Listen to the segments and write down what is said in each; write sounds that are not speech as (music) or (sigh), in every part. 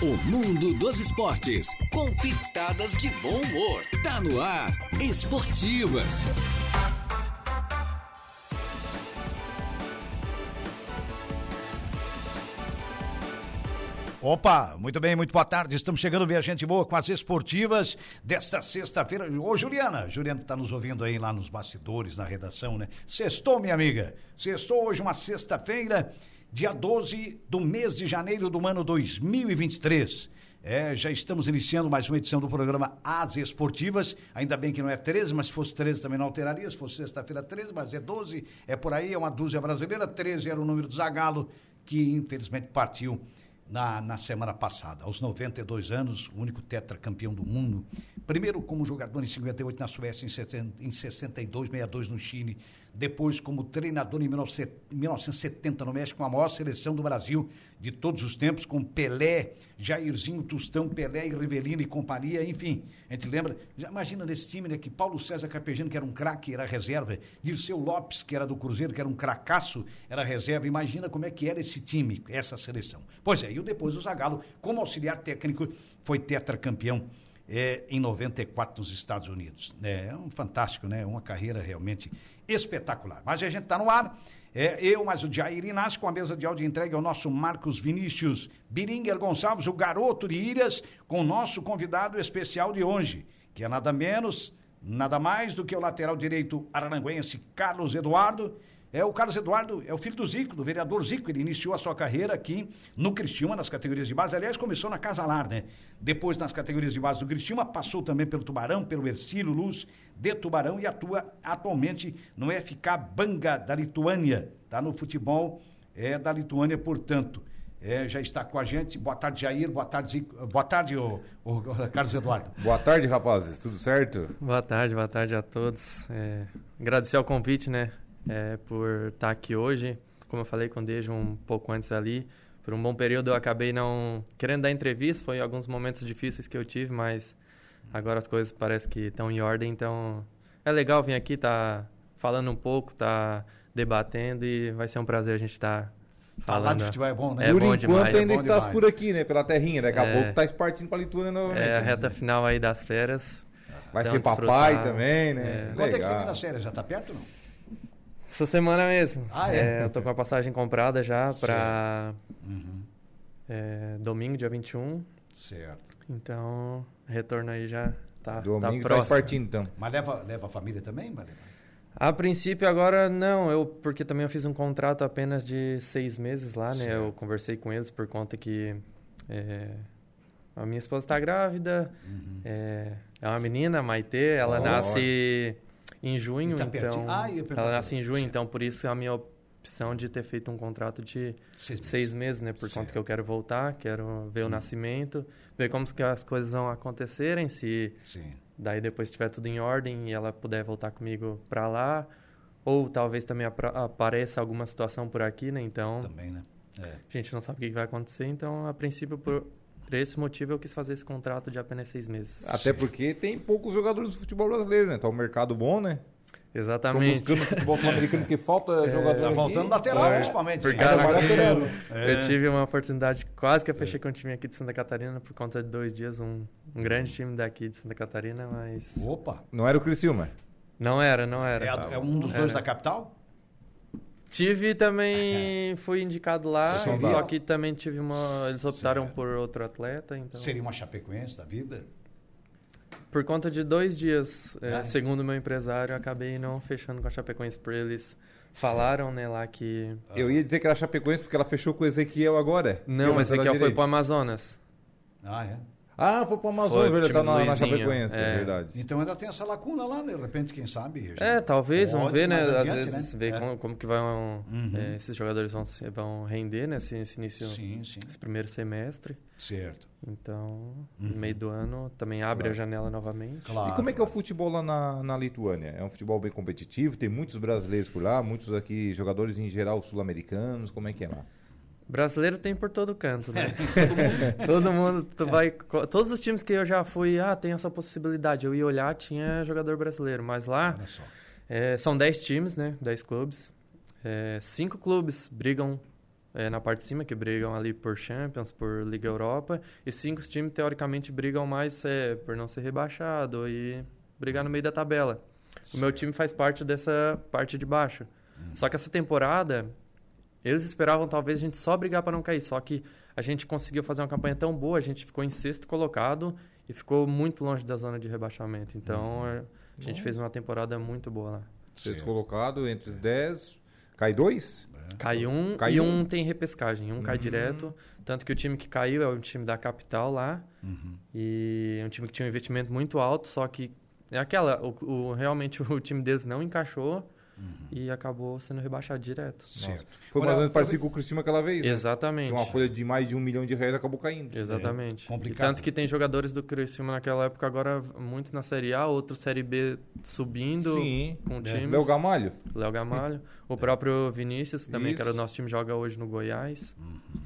O mundo dos esportes, com pitadas de bom humor. Tá no ar, Esportivas. Opa, muito bem, muito boa tarde. Estamos chegando, minha gente boa, com as esportivas desta sexta-feira. Ô, Juliana, Juliana está nos ouvindo aí lá nos bastidores, na redação, né? Sextou, minha amiga. Sextou hoje, uma sexta-feira, dia 12 do mês de janeiro do ano 2023. É, já estamos iniciando mais uma edição do programa As Esportivas. Ainda bem que não é 13, mas se fosse 13 também não alteraria. Se fosse sexta-feira 13, mas é 12, é por aí, é uma dúzia brasileira. 13 era o número do Zagalo, que infelizmente partiu na, na semana passada. Aos 92 anos, o único tetracampeão do mundo. Primeiro como jogador em 58 na Suécia, em, 60, em 62, 62 no Chile. Depois como treinador em 1970 no México, com a maior seleção do Brasil de todos os tempos, com Pelé, Jairzinho, Tostão, Pelé e Rivelino e companhia, enfim. A gente lembra, já imagina nesse time, né, que Paulo César Carpegiano, que era um craque, era reserva, Dirceu Lopes, que era do Cruzeiro, que era um cracaço, era reserva. Imagina como é que era esse time, essa seleção. Pois é, e depois o Zagallo, como auxiliar técnico, foi tetracampeão é, em 94 nos Estados Unidos. É, é um fantástico, né? Uma carreira realmente espetacular. Mas a gente está no ar. É, eu, mas o Jair Inácio, com a mesa de áudio entregue ao nosso Marcos Vinícius Biringer Gonçalves, o garoto de Ilhas, com o nosso convidado especial de hoje, que é nada menos, nada mais do que o lateral direito araranguense Carlos Eduardo, é o Carlos Eduardo, é o filho do Zico, do vereador Zico. Ele iniciou a sua carreira aqui no Cristiúma, nas categorias de base. Aliás, começou na Casalar, né? Depois, nas categorias de base do Cristiúma, passou também pelo Tubarão, pelo Ercílio Luz de Tubarão e atua atualmente no FK Banga da Lituânia. Tá no futebol é, da Lituânia, portanto. É, já está com a gente. Boa tarde, Jair. Boa tarde, Zico. Boa tarde, o, o, Carlos Eduardo. Boa tarde, rapazes. Tudo certo? Boa tarde, boa tarde a todos. É, agradecer ao convite, né? É, por estar aqui hoje. Como eu falei com o Dejo um pouco antes ali, por um bom período eu acabei não querendo dar entrevista, foi alguns momentos difíceis que eu tive, mas agora as coisas parecem que estão em ordem, então é legal vir aqui, tá falando um pouco, tá debatendo e vai ser um prazer a gente estar tá Falando. Falar de futebol é bom, né? É por bom enquanto demais, ainda é estás demais. por aqui, né? Pela terrinha. Daqui a é, pouco tá partindo para a Lituânia novamente. É a reta final aí das férias. Vai então, ser papai também, né? É. Quanto é que termina as férias? Já tá perto ou não? Essa semana mesmo. Ah, é? é eu tô com a passagem comprada já para uhum. é, domingo, dia 21. Certo. Então, retorno aí já tá, tá domingo tá próximo. partindo, então. Mas leva, leva a família também, Maria? A princípio, agora não, eu porque também eu fiz um contrato apenas de seis meses lá, né? Eu conversei com eles por conta que é, a minha esposa está grávida, uhum. é, é, uma menina, Maite, ela oh, nasce em junho, tá então. Ah, ela nasce em junho, então por isso a minha opção de ter feito um contrato de seis, seis meses, né? Por certo. conta que eu quero voltar, quero ver hum. o nascimento, ver como que as coisas vão acontecerem, se Sim. daí depois estiver tudo em ordem e ela puder voltar comigo para lá, ou talvez também apareça alguma situação por aqui, né? Então. Também, né? É. A gente não sabe o que vai acontecer, então a princípio por, por esse motivo eu quis fazer esse contrato de apenas seis meses. Até porque tem poucos jogadores do futebol brasileiro, né? Tá um mercado bom, né? Exatamente. Estão buscando futebol sul-americano que falta é, jogador. Tá faltando lateral, é, principalmente. Porque é. É. Eu tive uma oportunidade, quase que eu fechei com um time aqui de Santa Catarina por conta de dois dias, um, um grande time daqui de Santa Catarina, mas. Opa! Não era o Criciúma? Não era, não era. É, a, é um dos dois da capital? Tive também, (laughs) fui indicado lá, Sim, só que também tive uma. Eles optaram certo. por outro atleta. Então... Seria uma Chapecoense da vida? Por conta de dois dias, é, ah. segundo meu empresário, acabei não fechando com a Chapecoense por eles. Falaram, né, lá que. Eu ia dizer que era Chapecoense porque ela fechou com o Ezequiel agora. Não, o Ezequiel foi pro Amazonas. Ah, é? Ah, foi pro Amazonas, ele tá na, na Chapecoense, é. é. verdade. Então ainda tem essa lacuna lá, né? De repente, quem sabe. É, talvez, vamos ver, né? Adiante, Às vezes, né? ver é. como, como, que vão, uhum. é, esses jogadores vão, vão render, né? Esse, esse início, sim, sim. esse primeiro semestre. Certo. Então, uhum. no meio do ano, também abre claro. a janela novamente. Claro. E como é que é o futebol lá na, na Lituânia? É um futebol bem competitivo? Tem muitos brasileiros por lá, muitos aqui, jogadores em geral sul-americanos, como é que é lá? Brasileiro tem por todo canto, né? (laughs) todo mundo, tu vai, todos os times que eu já fui, ah, tem essa possibilidade. Eu ia olhar, tinha jogador brasileiro, mas lá é, são 10 times, né? 10 clubes. É, cinco clubes brigam é, na parte de cima, que brigam ali por Champions, por Liga Europa, e cinco times, teoricamente, brigam mais é, por não ser rebaixado e brigar no meio da tabela. O meu time faz parte dessa parte de baixo. Uhum. Só que essa temporada, eles esperavam talvez a gente só brigar para não cair, só que a gente conseguiu fazer uma campanha tão boa, a gente ficou em sexto colocado e ficou muito longe da zona de rebaixamento. Então, uhum. a gente Bom. fez uma temporada muito boa lá. Sexto colocado entre os dez, cai dois? Cai um cai e um. um tem repescagem. Um uhum. cai direto. Tanto que o time que caiu é um time da capital lá. Uhum. E é um time que tinha um investimento muito alto, só que é aquela, o, o realmente (laughs) o time deles não encaixou. Uhum. E acabou sendo rebaixado direto. Certo. Foi mais ou menos parecido com o Criciúma aquela vez, né? Exatamente. Tinha uma folha de mais de um milhão de reais acabou caindo. Exatamente. É, complicado. tanto que tem jogadores do Criciúma naquela época, agora muitos na Série A, outros Série B subindo Sim. com é. times. Léo Gamalho. Léo Gamalho. o próprio Vinícius, também, Isso. que era o nosso time, joga hoje no Goiás. Uhum.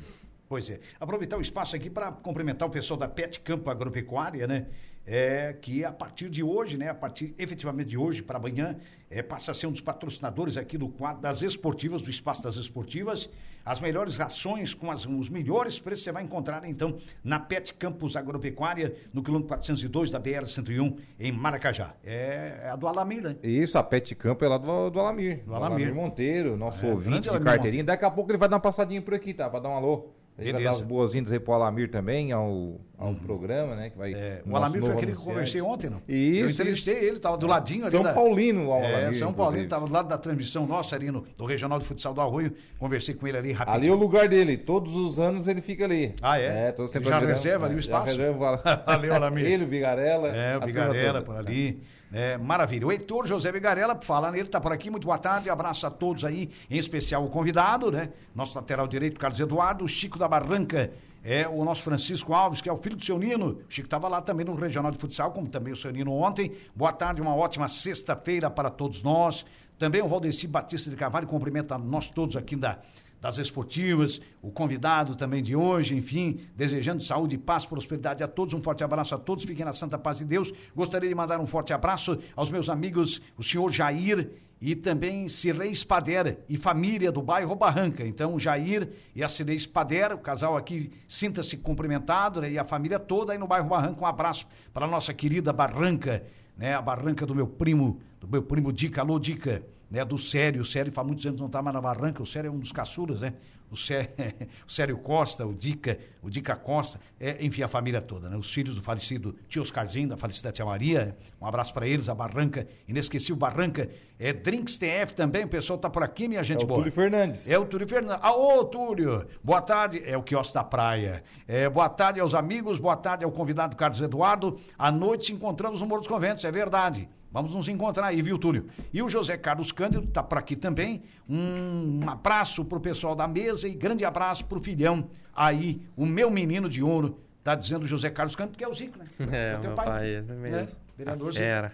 Pois é. Aproveitar o espaço aqui para cumprimentar o pessoal da Pet Campo Agropecuária, né? é, que a partir de hoje, né, a partir efetivamente de hoje para amanhã, é, passa a ser um dos patrocinadores aqui do quadro das esportivas, do Espaço das Esportivas. As melhores rações com as, os melhores preços você vai encontrar então na Pet Campus Agropecuária, no quilômetro 402 da BR-101, em Maracajá. É, é, a do Alamir, né? Isso, a Pet Campo é lá do, do Alamir. Do Alamir. Alamir Monteiro, nosso é, ouvinte de carteirinha. Daqui a pouco ele vai dar uma passadinha por aqui, tá? Para dar um alô. A gente vai dar as boas-vindas aí pro Alamir também, ao, ao uhum. programa, né? Que vai, é, o Alamir foi aquele que eu conversei ontem, não? Isso. Eu entrevistei isso. ele, tava do ladinho São ali. São Paulino, o Alamir. É, São Paulino, tava do lado da transmissão nossa ali no, do Regional de Futsal do Arroio. Conversei com ele ali rapidinho. Ali é o lugar dele, todos os anos ele fica ali. Ah, é? É, todos Já reserva ali o espaço? Já reserva. (laughs) Valeu, Alamir. (laughs) ele, o Bigarela. É, o Bigarela por ali. É, maravilha. O Heitor José Bigarella, falar nele, está por aqui. Muito boa tarde. Abraço a todos aí, em especial o convidado, né? Nosso lateral direito, Carlos Eduardo, Chico da Barranca. É o nosso Francisco Alves, que é o filho do seu Nino. O Chico estava lá também no Regional de Futsal, como também o seu Nino ontem. Boa tarde, uma ótima sexta-feira para todos nós. Também o Valdeci Batista de Carvalho cumprimenta nós todos aqui da, das esportivas, o convidado também de hoje, enfim, desejando saúde, paz, prosperidade a todos. Um forte abraço a todos, fiquem na santa paz de Deus. Gostaria de mandar um forte abraço aos meus amigos, o senhor Jair e também Cirlei Spader e família do bairro Barranca. Então, Jair e a Cirlei Spader, o casal aqui, sinta-se cumprimentado, né? e a família toda aí no bairro Barranca. Um abraço para a nossa querida Barranca, né? A Barranca do meu primo, do meu primo Dica. Alô, Dica né, do Sério. O Sério faz muitos anos não está mais na barranca, o Sério é um dos caçuras, né? O Sério, (laughs) o Sério Costa, o Dica, o Dica Costa, é, enfim, a família toda, né? Os filhos do falecido tio Oscarzinho, da falecida tia Maria, um abraço para eles, a Barranca, inesquecível Barranca, é Drinks TF também, o pessoal tá por aqui, minha gente é boa. o Túlio Fernandes. É o Túlio Fernandes. Ah, ô, Túlio, boa tarde, é o quiosque da praia. É, boa tarde aos amigos, boa tarde ao convidado Carlos Eduardo. À noite encontramos no Morro dos Conventos, é verdade. Vamos nos encontrar aí, viu, Túlio? E o José Carlos Cândido está por aqui também. Um abraço para o pessoal da mesa e grande abraço para o filhão aí, o meu menino de ouro. Tá dizendo o José Carlos Cândido, que é o Zico, né? É, é o meu pai, pai é mesmo. Né? Vereador Zico. Era.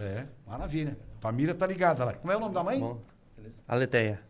É, maravilha. Família tá ligada lá. Como é o nome da mãe? Bom. Aleteia.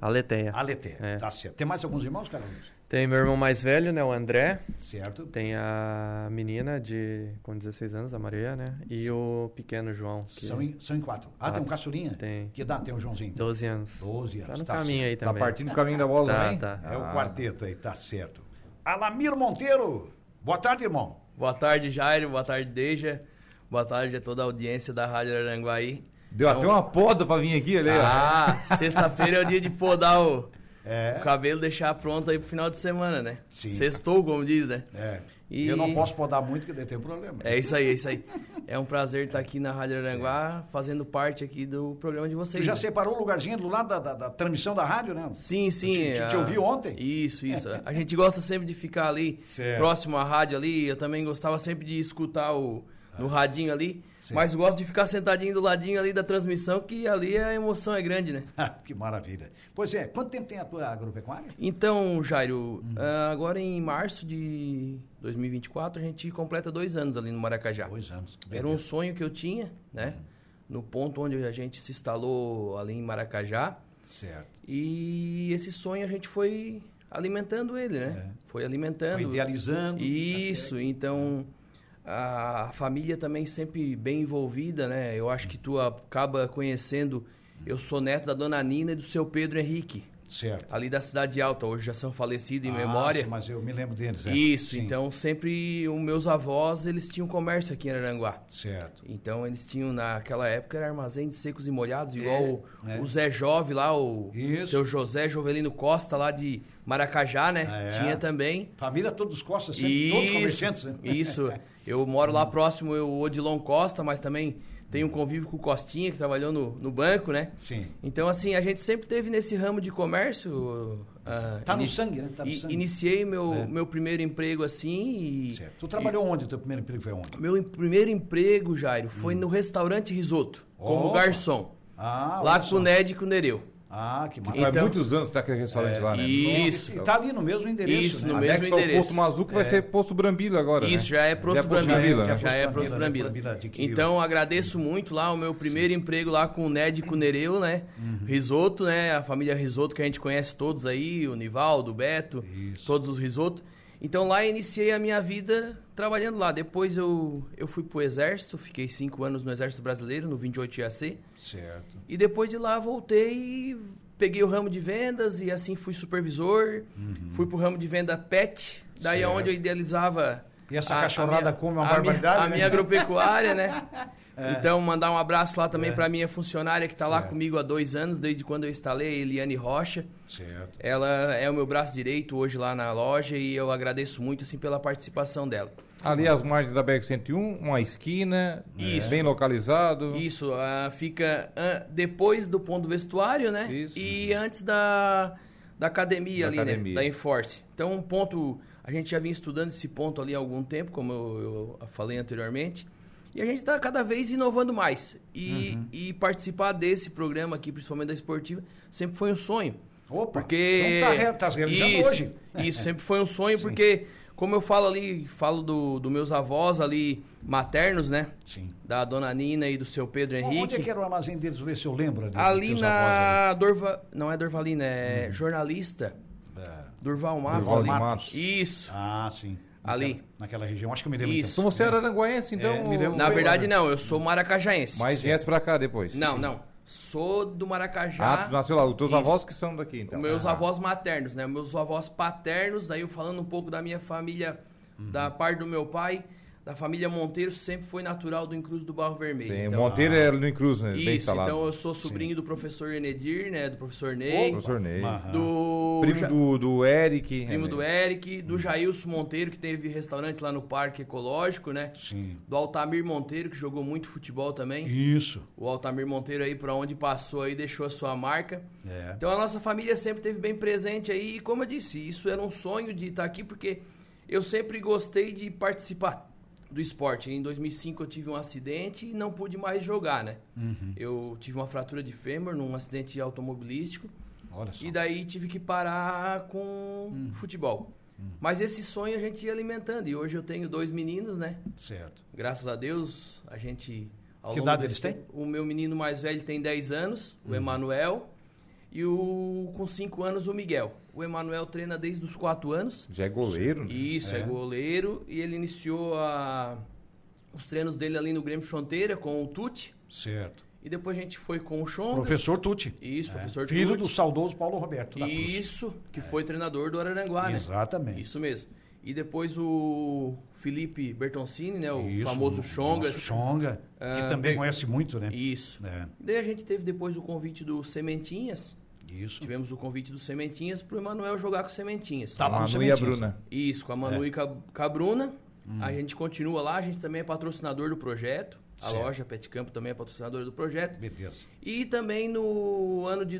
Aleteia. Aleteia, é. tá certo. Tem mais alguns irmãos, Carlos? Tem meu irmão mais velho, né, o André. Certo. Tem a menina de com 16 anos, a Maria, né? E Sim. o pequeno João. Que... São, em, são em quatro. Ah, ah, tem um caçulinha? Tem. Que idade tem o Joãozinho? 12 anos. 12 anos. Tá no tá caminho certo. aí tá também. Tá partindo o caminho da bola tá, também? Tá. É ah. o quarteto aí, tá certo. Alamir Monteiro. Boa tarde, irmão. Boa tarde, Jairo. Boa tarde, Deja. Boa tarde a toda a audiência da Rádio Aranguaí. Deu então... até uma poda pra vir aqui, ali. Ah, sexta-feira é o dia de podar o é. O cabelo deixar pronto aí pro final de semana, né? Sim. Sextou, como diz, né? É. E... Eu não posso podar muito, porque daí tem problema. É isso aí, é isso aí. É um prazer estar aqui na Rádio Aranguá, fazendo parte aqui do programa de vocês. Tu já né? separou o lugarzinho do lado da, da, da, transmissão da rádio, né? Sim, sim. Te, te, te ouvi ontem? Isso, (laughs) isso. a gente gosta sempre de ficar ali, certo. próximo à rádio ali. Eu também gostava sempre de escutar o no radinho ali. Sim. Mas gosto de ficar sentadinho do ladinho ali da transmissão, que ali a emoção é grande, né? (laughs) que maravilha. Pois é, quanto tempo tem a tua agropecuária? Então, Jairo, uhum. uh, agora em março de 2024 a gente completa dois anos ali no Maracajá. Dois anos. Era um sonho que eu tinha, né? Uhum. No ponto onde a gente se instalou ali em Maracajá. Certo. E esse sonho a gente foi alimentando ele, né? É. Foi alimentando. Foi idealizando. Isso, então a família também sempre bem envolvida, né? Eu acho que tu acaba conhecendo. Eu sou neto da dona Nina e do seu Pedro Henrique. Certo. Ali da Cidade Alta, hoje já são falecidos em ah, memória. Sim, mas eu me lembro deles. É. Isso, sim. então sempre os meus avós, eles tinham comércio aqui em Aranguá. Certo. Então eles tinham, naquela época, era armazém de secos e molhados, igual é, o, é. o, Zé Jove lá, o Isso. seu José Jovelino Costa lá de Maracajá, né? É. Tinha também. Família todos Costa, sempre, Isso. todos comerciantes. Né? Isso. (laughs) Eu moro lá próximo, o Odilon Costa, mas também tem um convívio com o Costinha, que trabalhou no, no banco, né? Sim. Então, assim, a gente sempre teve nesse ramo de comércio. Uh, tá no sangue, né? Tá no sangue. Iniciei meu, é. meu primeiro emprego assim e... Certo. Tu trabalhou e, onde? O teu primeiro emprego foi onde? Meu primeiro emprego, Jairo, foi hum. no restaurante Risoto, como garçom. Ah, lá com o Ned e com o Nereu. Ah, que maravilha. Então, Faz muitos anos que tá aquele restaurante é, lá, né? Isso. E tá ali no mesmo endereço, Isso, né? no mesmo endereço. o Posto Mazuco é. vai ser Posto Brambila agora, Isso, né? já é Posto é Brambila. Já, já é Posto Brambila. Brambila então, agradeço muito lá o meu primeiro Sim. emprego lá com o Ned Cunereu, né? Uhum. Risoto, né? A família Risoto que a gente conhece todos aí, o Nivaldo, o Beto, Isso. todos os Risoto. Então lá iniciei a minha vida trabalhando lá. Depois eu, eu fui pro Exército, fiquei cinco anos no Exército Brasileiro, no 28 IAC. Certo. E depois de lá voltei e peguei o ramo de vendas e assim fui supervisor. Uhum. Fui pro ramo de venda pet, daí é onde eu idealizava. E essa a, cachorrada a minha, come uma barbaridade? A minha, né? a minha agropecuária, né? (laughs) É. Então, mandar um abraço lá também é. para minha funcionária que está lá comigo há dois anos, desde quando eu instalei, Eliane Rocha. Certo. Ela é o meu braço direito hoje lá na loja e eu agradeço muito assim pela participação dela. Ali as margens da BR-101, uma esquina, Isso. bem localizado. Isso, uh, fica uh, depois do ponto do vestuário, né? Isso. E antes da, da academia da ali, né? academia. né? Da Enforce. Então, um ponto... A gente já vinha estudando esse ponto ali há algum tempo, como eu, eu falei anteriormente. E a gente está cada vez inovando mais. E, uhum. e participar desse programa aqui, principalmente da esportiva, sempre foi um sonho. Opa, porque... então tá, tá realizando isso, hoje. Isso, sempre foi um sonho, (laughs) porque como eu falo ali, falo dos do meus avós ali maternos, né? Sim. Da dona Nina e do seu Pedro Henrique. Onde é que era o armazém deles? Vou ver se eu lembro. Ali, ali na ali. Dorva... Não é Dorvalina, é hum. jornalista. É. Durval Matos. Durval Matos. Isso. Ah, sim. Ali. Naquela região, acho que eu me lembro. Isso. Então você era aranguaense, então? É, Na verdade, não. Eu sou maracajaense. Mas viesse pra cá depois? Não, sim. não. Sou do Maracajá. Ah, tu nasceu lá. Os teus Isso. avós que são daqui, então. Meus avós maternos, né? Meus avós paternos, aí eu falando um pouco da minha família, uhum. da parte do meu pai da família Monteiro sempre foi natural do Incruso do Barro Vermelho. Sim, então, Monteiro ah, é no Incruso, né? Isso, então eu sou sobrinho Sim. do professor Enedir, né? Do professor Ney. Opa, professor Ney. Do... Primo do, do Eric. Primo do Eric, do Jailson Monteiro, que teve restaurante lá no Parque Ecológico, né? Sim. Do Altamir Monteiro, que jogou muito futebol também. Isso. O Altamir Monteiro aí, por onde passou aí, deixou a sua marca. É. Então a nossa família sempre teve bem presente aí. E como eu disse, isso era um sonho de estar aqui, porque eu sempre gostei de participar do esporte. Em 2005 eu tive um acidente e não pude mais jogar, né? Uhum. Eu tive uma fratura de fêmur num acidente automobilístico. Olha só. E daí tive que parar com uhum. futebol. Uhum. Mas esse sonho a gente ia alimentando. E hoje eu tenho dois meninos, né? Certo. Graças a Deus, a gente... que idade eles têm? O meu menino mais velho tem 10 anos, o uhum. Emanuel. E o com 5 anos, o Miguel. O Emanuel treina desde os 4 anos. Já é goleiro? Né? Isso, é. é. goleiro. E ele iniciou a, os treinos dele ali no Grêmio Fronteira com o Tuti. Certo. E depois a gente foi com o Chongas. Professor Tuti. Isso, é. professor Filho Tuti. do saudoso Paulo Roberto. Isso, que é. foi treinador do Araranguá, né? Exatamente. Isso mesmo. E depois o Felipe Bertoncini, né? O Isso, famoso Chongas. Chonga, que ah, também conhece muito, né? Isso. É. Daí a gente teve depois o convite do Sementinhas, isso. Tivemos o convite do Sementinhas para o Emanuel jogar com Sementinhas. Tá lá Manu e a Bruna. Isso, com a Manu é. e com a Bruna. Hum. A gente continua lá, a gente também é patrocinador do projeto. A certo. loja Pet Campo também é patrocinadora do projeto. Beleza. E também no ano de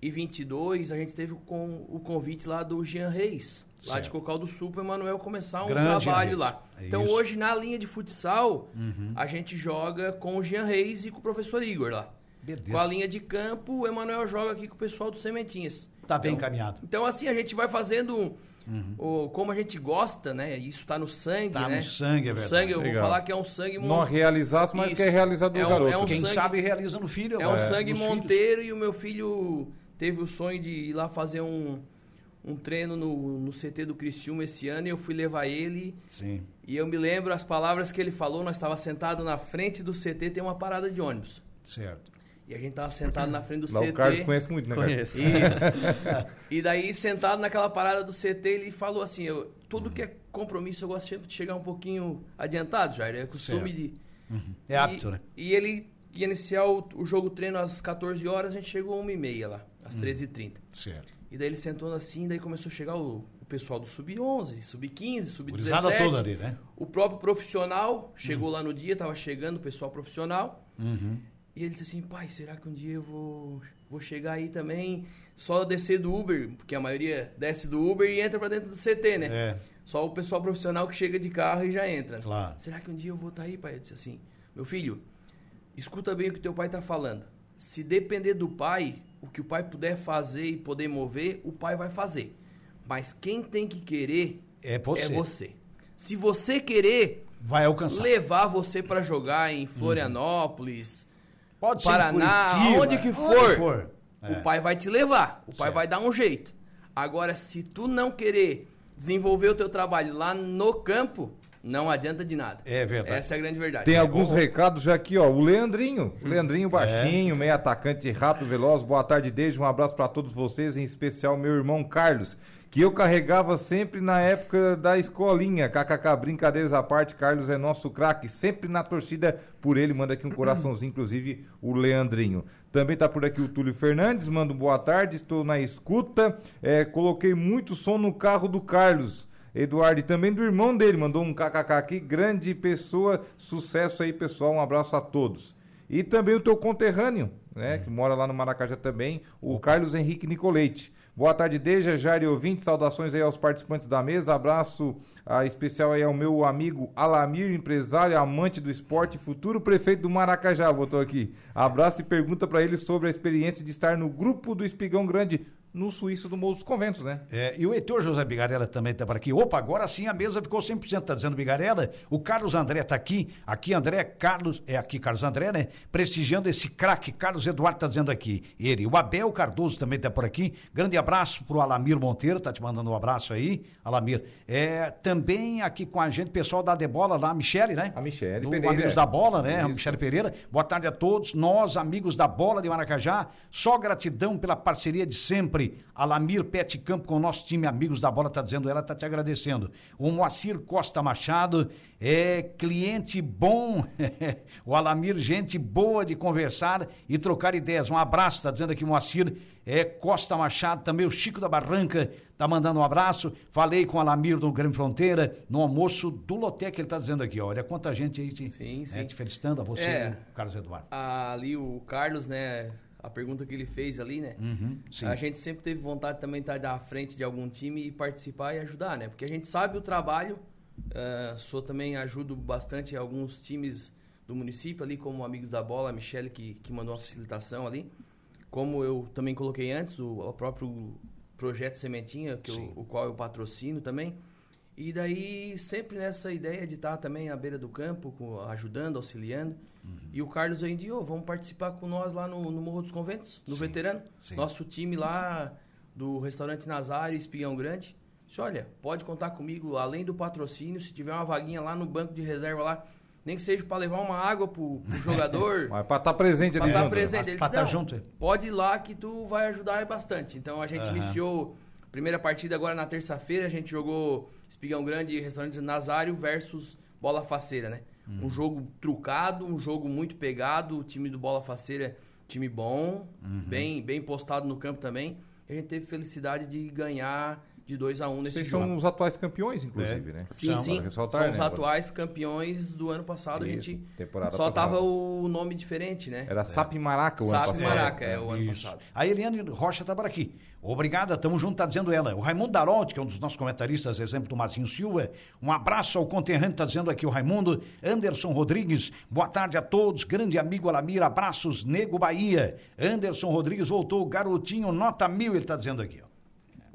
2022, a gente teve com o convite lá do Jean Reis, certo. lá de Cocal do Sul, para o Emanuel começar um Grande trabalho lá. É então isso. hoje, na linha de futsal, uhum. a gente joga com o Jean Reis e com o professor Igor lá. Beleza. Com a linha de campo, o Emanuel joga aqui com o pessoal do Sementinhas. Tá bem então, encaminhado. Então, assim, a gente vai fazendo uhum. o, como a gente gosta, né? Isso tá no sangue, tá né? no sangue, é verdade. sangue, eu Legal. vou falar que é um sangue... Não realizasse, mas Isso. que é realizado no é um, garoto. É um Quem sangue, sabe realiza no filho. É um sangue monteiro filhos. e o meu filho teve o sonho de ir lá fazer um, um treino no, no CT do Criciúma esse ano e eu fui levar ele. Sim. E eu me lembro as palavras que ele falou, nós estava sentado na frente do CT, tem uma parada de ônibus. Certo. E a gente tava sentado na frente do Lá CT. O Carlos conhece muito, né, Conheço. Isso. (laughs) e daí, sentado naquela parada do CT, ele falou assim: eu, tudo que é compromisso, eu gosto sempre de chegar um pouquinho adiantado, Jair. É costume Certo. de. Uhum. É e, né? E ele ia iniciar o, o jogo treino às 14 horas, a gente chegou às 1h30 lá, às 13h30. Certo. E daí ele sentou assim, daí começou a chegar o, o pessoal do Sub-11, Sub-15, Gurizada Sub-17. toda ali, né? O próprio profissional chegou lá no dia, tava chegando o pessoal profissional. Uhum. E ele disse assim, pai, será que um dia eu vou, vou chegar aí também, só descer do Uber, porque a maioria desce do Uber e entra pra dentro do CT, né? É, Só o pessoal profissional que chega de carro e já entra. claro. Será que um dia eu vou estar aí, pai? Eu disse assim, meu filho, escuta bem o que teu pai tá falando. Se depender do pai, o que o pai puder fazer e poder mover, o pai vai fazer. Mas quem tem que querer É você. é você. Se você querer Vai alcançar. levar você pra jogar em Florianópolis, ser Paraná, Curitiba, aonde que for, É. o pai vai te levar. O pai Certo. vai dar um jeito. Agora, se tu não querer desenvolver o teu trabalho lá no campo, não adianta de nada. É verdade. Essa é a grande verdade. Tem É, alguns recados já aqui, ó. O Leandrinho. O Leandrinho É. baixinho, meio atacante rápido, veloz. Boa tarde, desde um abraço pra todos vocês, em especial meu irmão Carlos, que eu carregava sempre na época da escolinha. KKK, brincadeiras à parte, Carlos é nosso craque, sempre na torcida por ele. Manda aqui um coraçãozinho, inclusive o Leandrinho. Também tá por aqui o Túlio Fernandes, manda boa tarde, estou na escuta. É, coloquei muito som no carro do Carlos. Eduardo, e também do irmão dele, mandou um kkk aqui, grande pessoa, sucesso aí pessoal, um abraço a todos. E também o teu conterrâneo, né, que mora lá no Maracajá também, o Carlos Henrique Nicolete. Boa tarde, Deja, Jair e ouvinte, saudações aí aos participantes da mesa, abraço ah, especial aí ao meu amigo Alamir, empresário, amante do esporte, futuro prefeito do Maracajá, botou aqui. Abraço e pergunta para ele sobre a experiência de estar no grupo do Espigão Grande, no Suíço do Morro dos Conventos, né? É, e o Heitor José Bigarella também está por aqui. Opa, agora sim a mesa ficou 100%, tá dizendo Bigarella. O Carlos André está aqui. Aqui, André, Carlos, é aqui Carlos André, né? Prestigiando esse craque. Carlos Eduardo está dizendo aqui. Ele. O Abel Cardoso também está por aqui. Grande abraço pro Alamir Monteiro, tá te mandando um abraço aí, Alamir. É, também aqui com a gente, pessoal da Debola lá, a Michele, né? A Michele Do Pereira. Amigos da Bola, né? A Isso. Michele Pereira. Boa tarde a todos. Nós, amigos da Bola de Maracajá, só gratidão pela parceria de sempre. Alamir Pet Campo com o nosso time Amigos da Bola, tá dizendo ela, tá te agradecendo. O Moacir Costa Machado é cliente bom. (laughs) o Alamir, gente boa de conversar e trocar ideias. Um abraço, tá dizendo aqui Moacir é, Costa Machado, também o Chico da Barranca tá mandando um abraço. Falei com o Alamir do Grande Fronteira no almoço do Lotec, ele tá dizendo aqui, olha quanta gente aí te, Sim, né, sim. te felicitando, a você, É. Carlos Eduardo. Ali o Carlos, né? A pergunta que ele fez ali, né? Uhum. A gente sempre teve vontade também de estar à frente de algum time e participar e ajudar, né? Porque a gente sabe o trabalho. ah, sou também ajudo bastante alguns times do município ali, como Amigos da Bola, a Michele que, que mandou a facilitação ali. Como eu também coloquei antes, o, o próprio projeto Sementinha, que eu, o qual eu patrocino também. E daí, sempre nessa ideia de estar também à beira do campo, com- ajudando, auxiliando. Uhum. E o Carlos aí de, ô, vamos participar com nós lá no, no Morro dos Conventos, no Sim, Veterano. sim. Nosso time lá do restaurante Nazário, Espigão Grande. Disse, olha, pode contar comigo, além do patrocínio, se tiver uma vaguinha lá no banco de reserva lá, nem que seja para levar uma água pro, pro (laughs) jogador, Mas pra estar presente pra ali estar junto, né? presente. Pra- Ele pra disse, tá junto, é. pode ir lá que tu vai ajudar bastante. Então a gente Aham. iniciou a primeira partida agora na terça-feira, a gente jogou Espigão Grande e Restaurante Nazário versus Bola Faceira, né? Uhum. Um jogo trucado, um jogo muito pegado, o time do Bola Faceira é time bom, Uhum. bem, bem postado no campo também. E a gente teve felicidade de ganhar de 2 a 1 um nesse Vocês jogo. são os atuais campeões, inclusive, É. né? Sim, sim. ressaltar, São os né? atuais campeões do ano passado. Isso, a gente temporada só passada. tava o nome diferente, né? Era SAP Maraca o ano SAP passado. Maraca, é, o ano Isso. passado. A Eliane Rocha tá por aqui. Obrigada, tamo junto, tá dizendo ela. O Raimundo Daronte, que é um dos nossos comentaristas, exemplo do Marcinho Silva. Um abraço ao conterrâneo, tá dizendo aqui o Raimundo. Anderson Rodrigues, boa tarde a todos. Grande amigo Alamir, abraços, Nego Bahia. Anderson Rodrigues voltou, garotinho, nota mil, ele tá dizendo aqui, ó.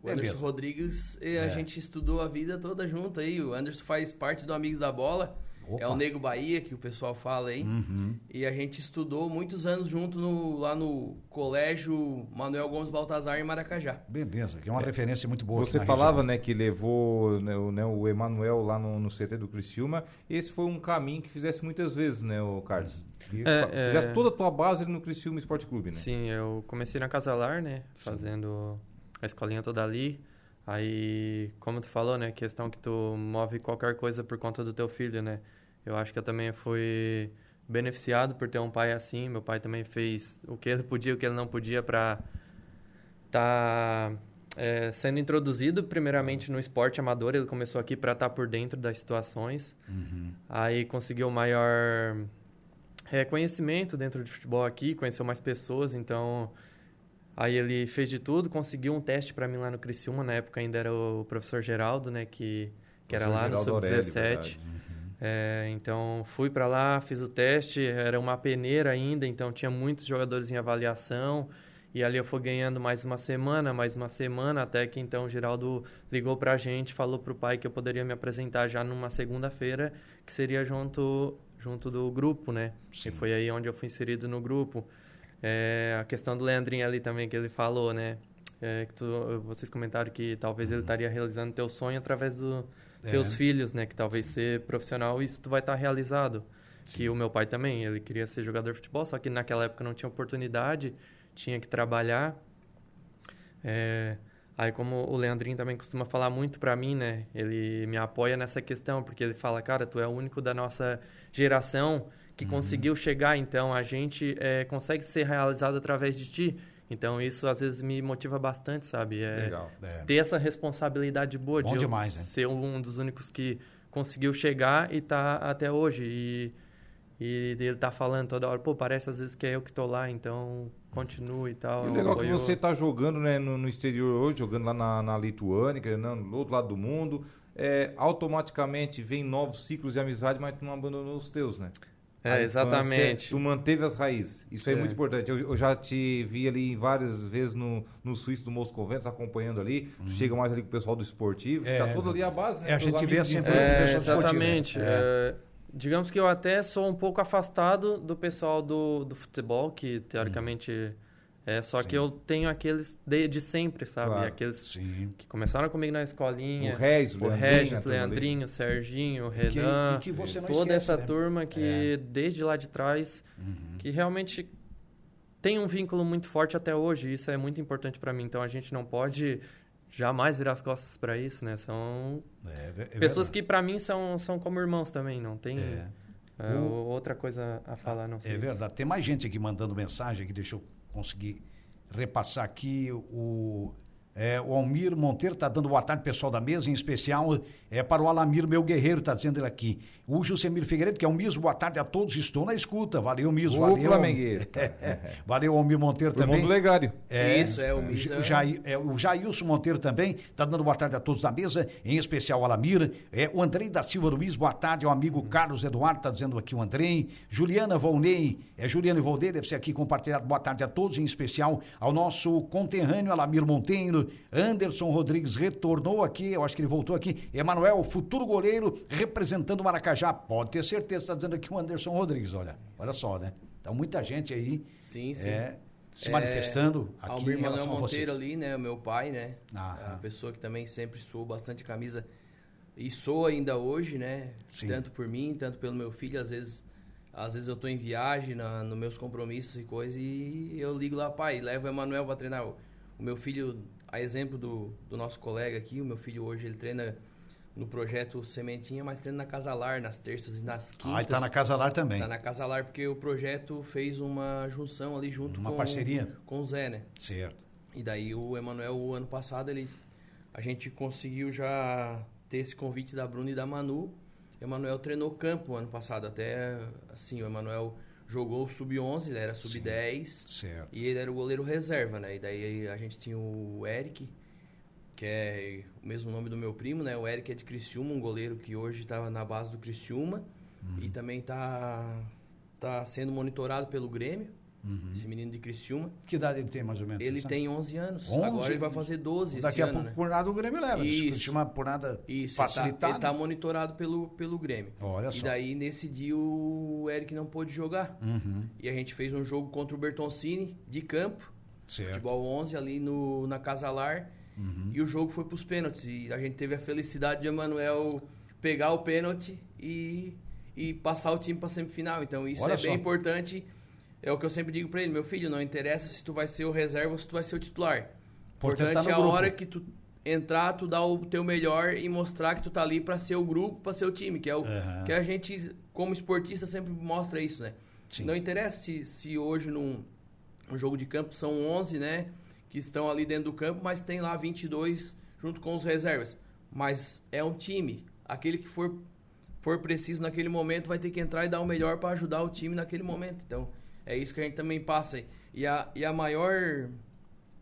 O Anderson Beleza. Rodrigues, e a É. gente estudou a vida toda junto aí. O Anderson faz parte do Amigos da Bola. Opa. É o Nego Bahia, que o pessoal fala aí. Uhum. E a gente estudou muitos anos junto no, lá no Colégio Manuel Gomes Baltazar, em Maracajá. Beleza, que é uma é. referência muito boa. Você falava, região. né, que levou né, o, né, o Emanuel lá no, no CT do Criciúma. Esse foi um caminho que fizesse muitas vezes, né, o Carlos? É, fizesse é... toda a tua base ali no Criciúma Esporte Clube, né? Sim, eu comecei na Casalar, né, Sim. fazendo a escolinha toda ali. Aí, como tu falou, né, questão que tu move qualquer coisa por conta do teu filho, né? Eu acho que eu também fui beneficiado por ter um pai assim. Meu pai também fez o que ele podia, o que ele não podia para estar tá, é, sendo introduzido primeiramente no esporte amador. Ele começou aqui para estar tá por dentro das situações. Uhum. Aí conseguiu maior reconhecimento dentro de futebol aqui, conheceu mais pessoas, então Aí ele fez de tudo, conseguiu um teste para mim lá no Criciúma, na época ainda era o professor Geraldo, né, que, que era lá no Sub-17. Uhum. É, então fui para lá, fiz o teste, era uma peneira ainda, então tinha muitos jogadores em avaliação. E ali eu fui ganhando mais uma semana, mais uma semana, até que então o Geraldo ligou para a gente, falou para o pai que eu poderia me apresentar já numa segunda-feira, que seria junto, junto do grupo, né? Sim. E foi aí onde eu fui inserido no grupo. É, a questão do Leandrinho ali também que ele falou, né? É, que tu, vocês comentaram que talvez ele uhum. estaria realizando teu sonho através dos é. teus filhos, né? Que talvez Sim. ser profissional isso tu vai estar realizado. Sim. Que o meu pai também, ele queria ser jogador de futebol, só que naquela época não tinha oportunidade, tinha que trabalhar. É, aí como o Leandrinho também costuma falar muito para mim, né? Ele me apoia nessa questão, porque ele fala, cara, tu é o único da nossa geração que uhum. conseguiu chegar, então a gente é, consegue ser realizado através de ti. Então isso às vezes me motiva bastante, sabe? É, Legal. É. Ter essa responsabilidade boa Bom de demais, ser um dos únicos que conseguiu chegar e tá até hoje. E, e ele tá falando toda hora, pô, parece às vezes que é eu que tô lá, então continue e tal. E o legal é que você tá jogando né, no, no, exterior hoje, jogando lá na, na Lituânia, querendo, no outro lado do mundo, é, automaticamente vem novos ciclos de amizade, mas tu não abandonou os teus, né? É, exatamente. Tu manteve as raízes. Isso é, é muito importante. Eu, eu, já te vi ali várias vezes no, no Suíço do Moscoventos acompanhando ali. Uhum. Tu chega mais ali com o pessoal do esportivo. É, tá todo ali a base, né? É, a gente vê sempre é, Exatamente. É. é. digamos que eu até sou um pouco afastado do pessoal do, do futebol, que teoricamente. Uhum é, só Sim. que eu tenho aqueles de, de sempre, sabe? Claro. Aqueles Sim. que começaram comigo na escolinha. O Regis, o Regis, Leandrinho, Serginho, Renan. Que, que toda esquece, essa né? turma que é. desde lá de trás, uhum. que realmente tem um vínculo muito forte até hoje. Isso é muito importante para mim. Então a gente não pode jamais virar as costas para isso, né? São é, é pessoas que para mim são, são como irmãos também, não tem... É. O... outra coisa a falar, não sei. É verdade. Tem mais gente aqui mandando mensagem que deixou conseguir repassar aqui o é, o Almir Monteiro está dando boa tarde, pessoal da mesa, em especial é para o Alamir, meu guerreiro, está dizendo ele aqui. O Jusemir Figueiredo, que é o Miso, boa tarde a todos, estou na escuta. Valeu, Miso, valeu. Flamenguista. (laughs) valeu, Almir Monteiro Por também. do Legário. É, Isso, é o Miso. O, Jair, é, o Jailson Monteiro também está dando boa tarde a todos da mesa, em especial o Alamir. É, o Andrei da Silva Luiz, boa tarde, o amigo Carlos Eduardo, está dizendo aqui o Andrei. Juliana Volney, é Juliana Volney, deve ser aqui compartilhado, boa tarde a todos, em especial ao nosso conterrâneo Alamir Monteiro. Anderson Rodrigues retornou aqui, eu acho que ele voltou aqui. Emanuel, futuro goleiro, representando o Maracajá. Pode ter certeza, está dizendo aqui o Anderson Rodrigues, olha. Olha só, né? Então, muita gente aí. Sim, sim. É, se manifestando é, aqui Almir em relação Manuel Monteiro ali, né? O meu pai, né? Ah, a pessoa que também sempre suou bastante camisa e sou ainda hoje, né? Sim. Tanto por mim, tanto pelo meu filho. Às vezes, às vezes eu tô em viagem, na, nos meus compromissos e coisa e eu ligo lá, pai, levo o Emanuel para treinar. O, o meu filho a exemplo do, do nosso colega aqui, o meu filho hoje ele treina no projeto Sementinha, mas treina na Casalar, nas terças e nas quintas. Ah, ele tá na Casalar também. Tá na Casalar porque o projeto fez uma junção ali junto uma com... parceria. Com o Zé, né? Certo. E daí o Emanuel, o ano passado, ele... A gente conseguiu já ter esse convite da Bruna e da Manu. Emanuel treinou campo ano passado, até assim, o Emanuel jogou sub-11, ele era sub-10. E ele era o goleiro reserva, né? E daí a gente tinha o Eric, que é o mesmo nome do meu primo, né? O Eric é de Criciúma, um goleiro que hoje estava na base do Criciúma. Uhum. E também está tá sendo monitorado pelo Grêmio. Uhum. Esse menino de Criciúma. Que idade ele tem, mais ou menos? Ele tem 11 anos. 11? Agora ele vai fazer 12 Daqui a ano, pouco, né? por nada, o Grêmio leva. Isso. Criciúma, por nada Isso, facilitado. Ele está tá monitorado pelo, pelo Grêmio. Olha e só. daí, nesse dia, o Eric não pôde jogar. Uhum. E a gente fez um jogo contra o Bertoncini, de campo. Certo. Futebol 11, ali no, na Casalar. Uhum. E o jogo foi para os pênaltis. E a gente teve a felicidade de Emanuel pegar o pênalti e, e passar o time para semifinal. Então, isso Olha é só. bem importante é o que eu sempre digo para ele, meu filho, não interessa se tu vai ser o reserva ou se tu vai ser o titular. Importante tá é a grupo. hora que tu entrar, tu dá o teu melhor e mostrar que tu tá ali para ser o grupo, para ser o time, que é o Uhum. que a gente como esportista sempre mostra isso, né? Sim. Não interessa se, se hoje num um jogo de campo são 11, né, que estão ali dentro do campo, mas tem lá 22 junto com os reservas. Mas é um time, aquele que for for preciso naquele momento vai ter que entrar e dar o melhor para ajudar o time naquele momento. Então, é isso que a gente também passa. E a, e a maior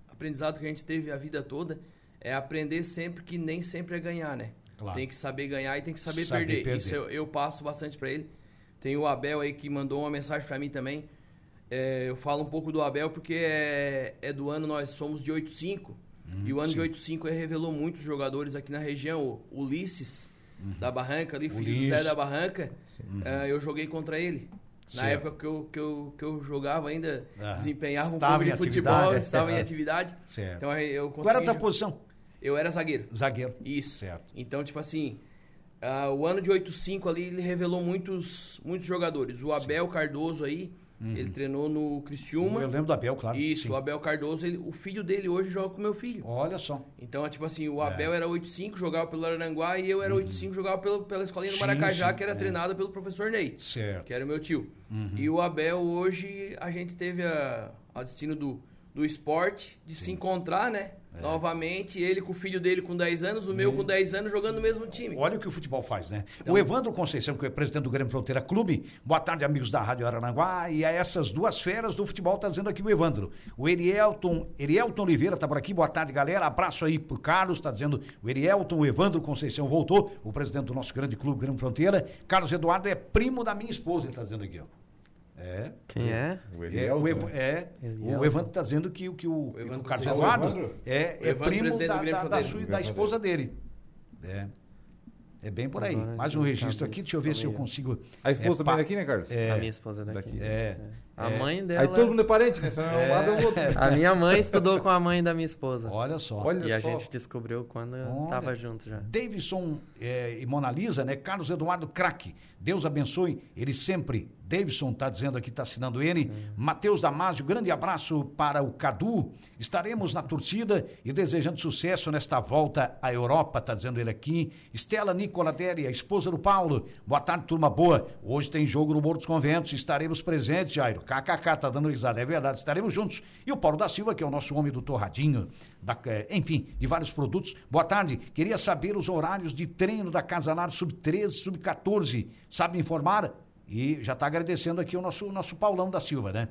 aprendizado que a gente teve a vida toda é aprender sempre que nem sempre é ganhar, né? Claro. Tem que saber ganhar e tem que saber, Saber perder. perder. Isso eu, eu passo bastante para ele. Tem o Abel aí que mandou uma mensagem para mim também. É, eu falo um pouco do Abel porque é, é do ano, nós somos de 85. e o ano Hum, sim. de 85 ele revelou muitos jogadores aqui na região. O Ulisses, da Barranca ali, filho do Ulisses. Zé da Barranca. é, eu joguei contra ele. Na Certo. época que eu, que, eu, que eu jogava ainda, Aham. desempenhava um pouco de futebol, atividade. estava em Aham. atividade. Certo. Então eu Qual era a consegui... tua posição? Eu era zagueiro. Zagueiro. Isso. Certo. Então, tipo assim, ah, o ano de 85 ali, ele revelou muitos, muitos jogadores. O Abel Cardoso aí, ele treinou no Criciúma. Uhum. Eu lembro do Abel, claro. Isso, Sim. o Abel Cardoso, ele- o filho dele hoje joga com o meu filho. Olha só. Então, é tipo assim, É. o Abel era 85, jogava pelo Aranguá, e eu era 85, jogava pelo, pela escolinha do Uhum. Maracajá, sim, que era é. treinada pelo professor Ney, Certo. que era o meu tio. Uhum. E o Abel, hoje, a gente teve a, a destino do, do esporte, de se encontrar, né? É. Novamente, ele com o filho dele com 10 anos, o meu com 10 anos, jogando no mesmo time. Olha o que o futebol faz, né? Então- o Evandro Conceição, que é presidente do Grêmio Fronteira Clube, boa tarde, amigos da Rádio Aranaguá, e a essas duas feras do futebol, tá dizendo aqui o Evandro. O Erielton, Erielton Oliveira tá por aqui, boa tarde, galera, abraço aí pro Carlos, tá dizendo o Erielton, o Evandro Conceição voltou, o presidente do nosso grande clube, Grêmio Fronteira. Carlos Eduardo é primo da minha esposa, ele tá dizendo aqui, ó. É. Quem é? O É, Elielton, o, é, o Evandro está dizendo que, o- que o, O Evandro o Carlos. Eduardo Evandro? é, é O Evandro, primo presidente da, da, da, sua- da esposa dele. É. É bem por aí. Agora Mais um tá registro aqui, deixa eu ver se eu consigo. A esposa é, também daqui, né, Carlos? A minha esposa daqui. Daqui. É. A é. mãe dela. Aí todo mundo é parente, né? Senão um lado é o outro. (laughs) A minha mãe estudou com a mãe da minha esposa. Olha só. Olha e a só. gente descobriu quando Olha. tava junto já. Davidson é, e Mona Lisa, né? Carlos Eduardo Craque. Deus abençoe ele sempre. Davidson está dizendo aqui, está assinando ele. Matheus Damasio, grande abraço para o Cadu. Estaremos na torcida e desejando sucesso nesta volta à Europa, está dizendo ele aqui. Estela Nicoladelli, a esposa do Paulo. Boa tarde, turma boa. Hoje tem jogo no Morro dos Conventos. Estaremos presentes, Jairo. KKK, tá dando risada, é verdade. Estaremos juntos. E o Paulo da Silva, que é o nosso homem do Torradinho, da, eh, enfim, de vários produtos. Boa tarde. Queria saber os horários de treino da Casalar Sub-13, Sub-14. Sabe informar? E já está agradecendo aqui o nosso, nosso Paulão da Silva, né?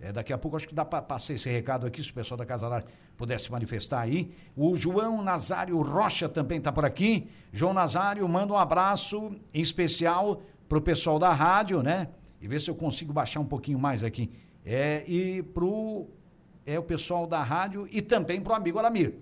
É, daqui a pouco acho que dá para passar esse recado aqui, se o pessoal da Casalar pudesse manifestar aí. O João Nazário Rocha também está por aqui. João Nazário, manda um abraço em especial para o pessoal da rádio, né? E ver se eu consigo baixar um pouquinho mais aqui. É, e pro é o pessoal da rádio e também pro amigo Alamir.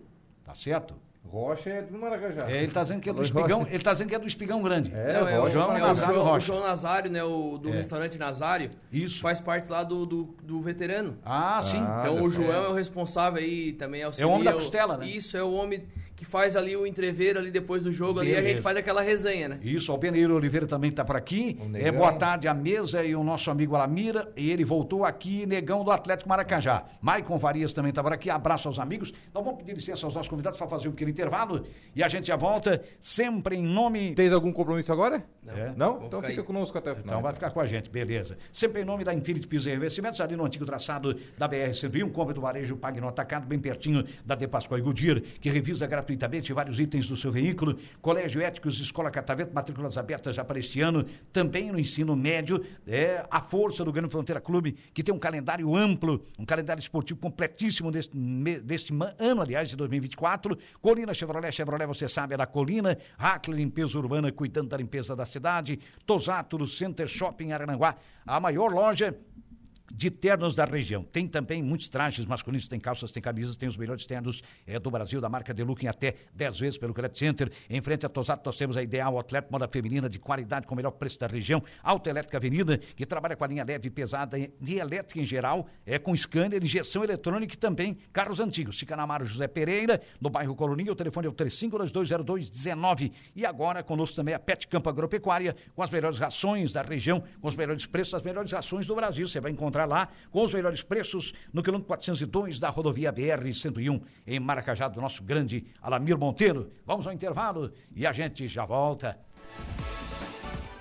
Tá certo? Rocha é do Maracajá. É, ele tá dizendo que é do espigão, ele tá dizendo que é do espigão grande. É, Não, é, o, João é o Nazário João, o. João Nazário, né? O do É. restaurante Nazário. Isso. Faz parte lá do, do, do veterano. Ah, sim. Ah, Então o. João é o responsável aí, também auxilia. É o homem da costela, né? Isso, é o homem que faz ali o entreveiro ali depois do jogo ali, a Beleza. gente faz aquela resenha, né? Isso, o Alpeneiro Oliveira também está por aqui. É, boa tarde à mesa e o nosso amigo Alamira. E ele voltou aqui, Negão do Atlético Maracajá. Maicon Farias também está por aqui. Abraço aos amigos. Então vamos pedir licença aos nossos convidados para fazer um pequeno intervalo. E a gente já volta, sempre em nome. Tens algum compromisso agora? É. Não? Então fica aí. conosco até o final. Então vai ficar com a gente, beleza. Sempre em nome da Infinity Pisos e Revestimentos, ali no antigo traçado da BR-101, compra do varejo, pague no atacado, bem pertinho da De Pascoal e Goodyear, que revisa gratuitamente vários itens do seu veículo. Colégio Éticos, Escola Catavento, matrículas abertas já para este ano. Também no ensino médio, é a força do Grande Fronteira Clube, que tem um calendário amplo, um calendário esportivo completíssimo deste, deste ano, aliás, de 2024. Colina Chevrolet, Chevrolet, você sabe, é da Colina. Hackler Limpeza Urbana, cuidando da limpeza da cidade. Tosato, Center Shopping Arananguá, a maior loja de ternos da região. Tem também muitos trajes masculinos, tem calças, tem camisas, tem os melhores ternos é, do Brasil, da marca Deluca, em até 10 vezes pelo Credit Center. Em frente a Tosato, nós temos a Ideal Atleta Moda Feminina de qualidade com o melhor preço da região. Autoelétrica Avenida, que trabalha com a linha leve pesada de elétrica em geral, é com scanner, injeção eletrônica e também carros antigos. Fica na Amaro José Pereira, no bairro Coloninha, o telefone é o 35220219. E agora conosco também a Pet Campo Agropecuária, com as melhores rações da região, com os melhores preços, as melhores rações do Brasil. Você vai encontrar lá com os melhores preços no quilômetro 402 da rodovia BR-101, em Maracajá, do nosso grande Alamir Monteiro. Vamos ao intervalo e a gente já volta.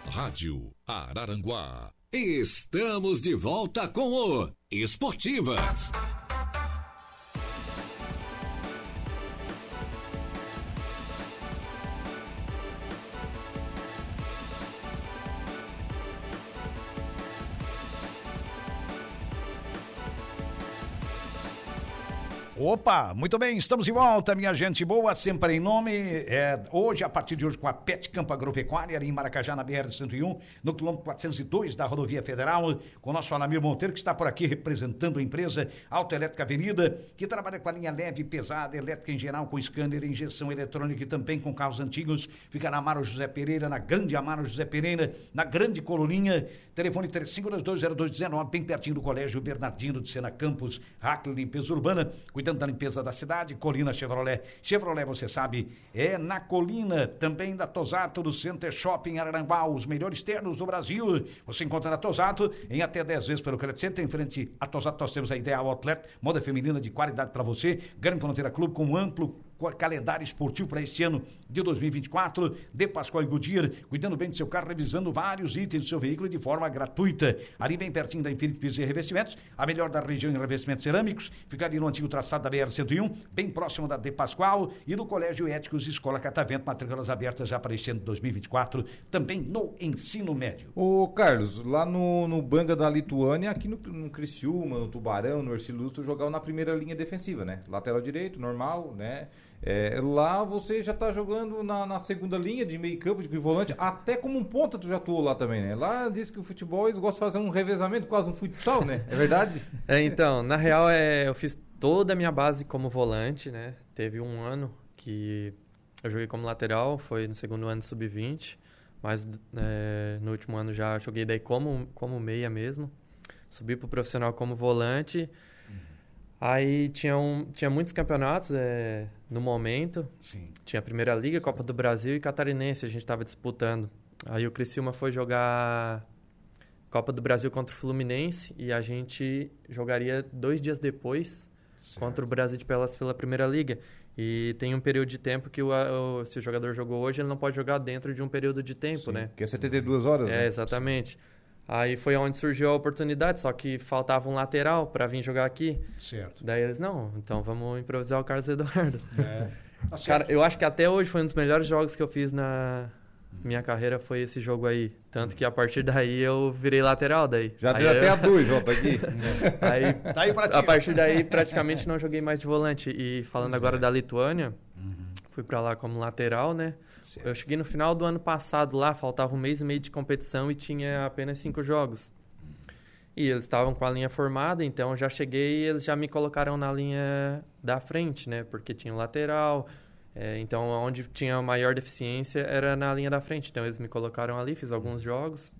Rádio Araranguá. Estamos de volta com o Esportivas. Opa, muito bem, estamos de volta, minha gente boa, sempre em nome. É, hoje, a partir de hoje, com a Pet Campo Agropecuária, em Maracajá, na BR-101, no quilômetro 402 da Rodovia Federal, com o nosso Alamir Monteiro, que está por aqui representando a empresa Autoelétrica Avenida, que trabalha com a linha leve pesada, elétrica em geral, com scanner, injeção eletrônica e também com carros antigos. Fica na Amaro José Pereira, na Grande Amaro José Pereira, na Grande Coloninha, telefone 35220219, bem pertinho do Colégio Bernardino de Sena Campos, Hackler Limpeza Urbana, cuidando da limpeza da cidade, Colina Chevrolet. Chevrolet, você sabe, é na Colina, também da Tosato, do Center Shopping Araranguá, os melhores ternos do Brasil. Você encontra na Tosato em até 10 vezes pelo Credit Center. Em frente à Tosato, nós temos a Ideal Outlet, moda feminina de qualidade para você. Grande Fronteira Clube com amplo calendário esportivo para este ano de 2024. De Pascoal e Goodyear, cuidando bem do seu carro, revisando vários itens do seu veículo de forma gratuita. Ali bem pertinho da Infinity Pisos e Revestimentos, a melhor da região em revestimentos cerâmicos, fica ali no antigo traçado da BR-101, bem próximo da De Pascoal e do Colégio Éticos Escola Catavento, matrículas abertas já para este ano de 2024, também no ensino médio. Ô Carlos, lá no, no Banga da Lituânia, aqui no, no Criciúma, no Tubarão, no Ercilu, tu jogava na primeira linha defensiva, né? Lateral direito, normal, né? É, lá você já está jogando na, na, segunda linha de meio campo, de volante, até como um ponta tu já atuou lá também, né? Lá diz que o futebol eles gostam de fazer um revezamento, quase um futsal, né? É verdade? (laughs) é, então, na real é, eu fiz toda a minha base como volante, né? Teve um ano que eu joguei como lateral, foi no segundo ano de sub-20, mas é, no último ano já joguei daí como, como meia mesmo. Subi pro profissional como volante. Aí tinha, um, tinha muitos campeonatos é, no momento. Sim. Tinha a Primeira Liga, Copa do Brasil e Catarinense, a gente estava disputando. Aí o Criciúma foi jogar Copa do Brasil contra o Fluminense e a gente jogaria dois dias depois certo. contra o Brasil de Pelas pela Primeira Liga. E tem um período de tempo que o, o, se o jogador jogou hoje, ele não pode jogar dentro de um período de tempo, Sim, né? Que é 72 horas, É, né? exatamente. Sim. Aí foi onde surgiu a oportunidade, só que faltava um lateral para vir jogar aqui. Certo. Daí eles, não, então vamos improvisar o Carlos Eduardo. (laughs) É. Tá Cara, eu acho que até hoje foi um dos melhores jogos que eu fiz na minha carreira, foi esse jogo aí. Tanto que a partir daí eu virei lateral daí. Já aí deu eu... até a dois, ó, tá aqui. (laughs) aí, tá aí a partir daí praticamente não joguei mais de volante. E falando agora é. da Lituânia, uhum. Fui para lá como lateral, né? Certo. Eu cheguei no final do ano passado lá, faltava um mês e meio de competição e tinha apenas cinco jogos. E eles estavam com a linha formada, então eu já cheguei e eles já me colocaram na linha da frente, né? Porque tinha o lateral. É, então, onde tinha maior deficiência era na linha da frente. Então, eles me colocaram ali, fiz alguns jogos.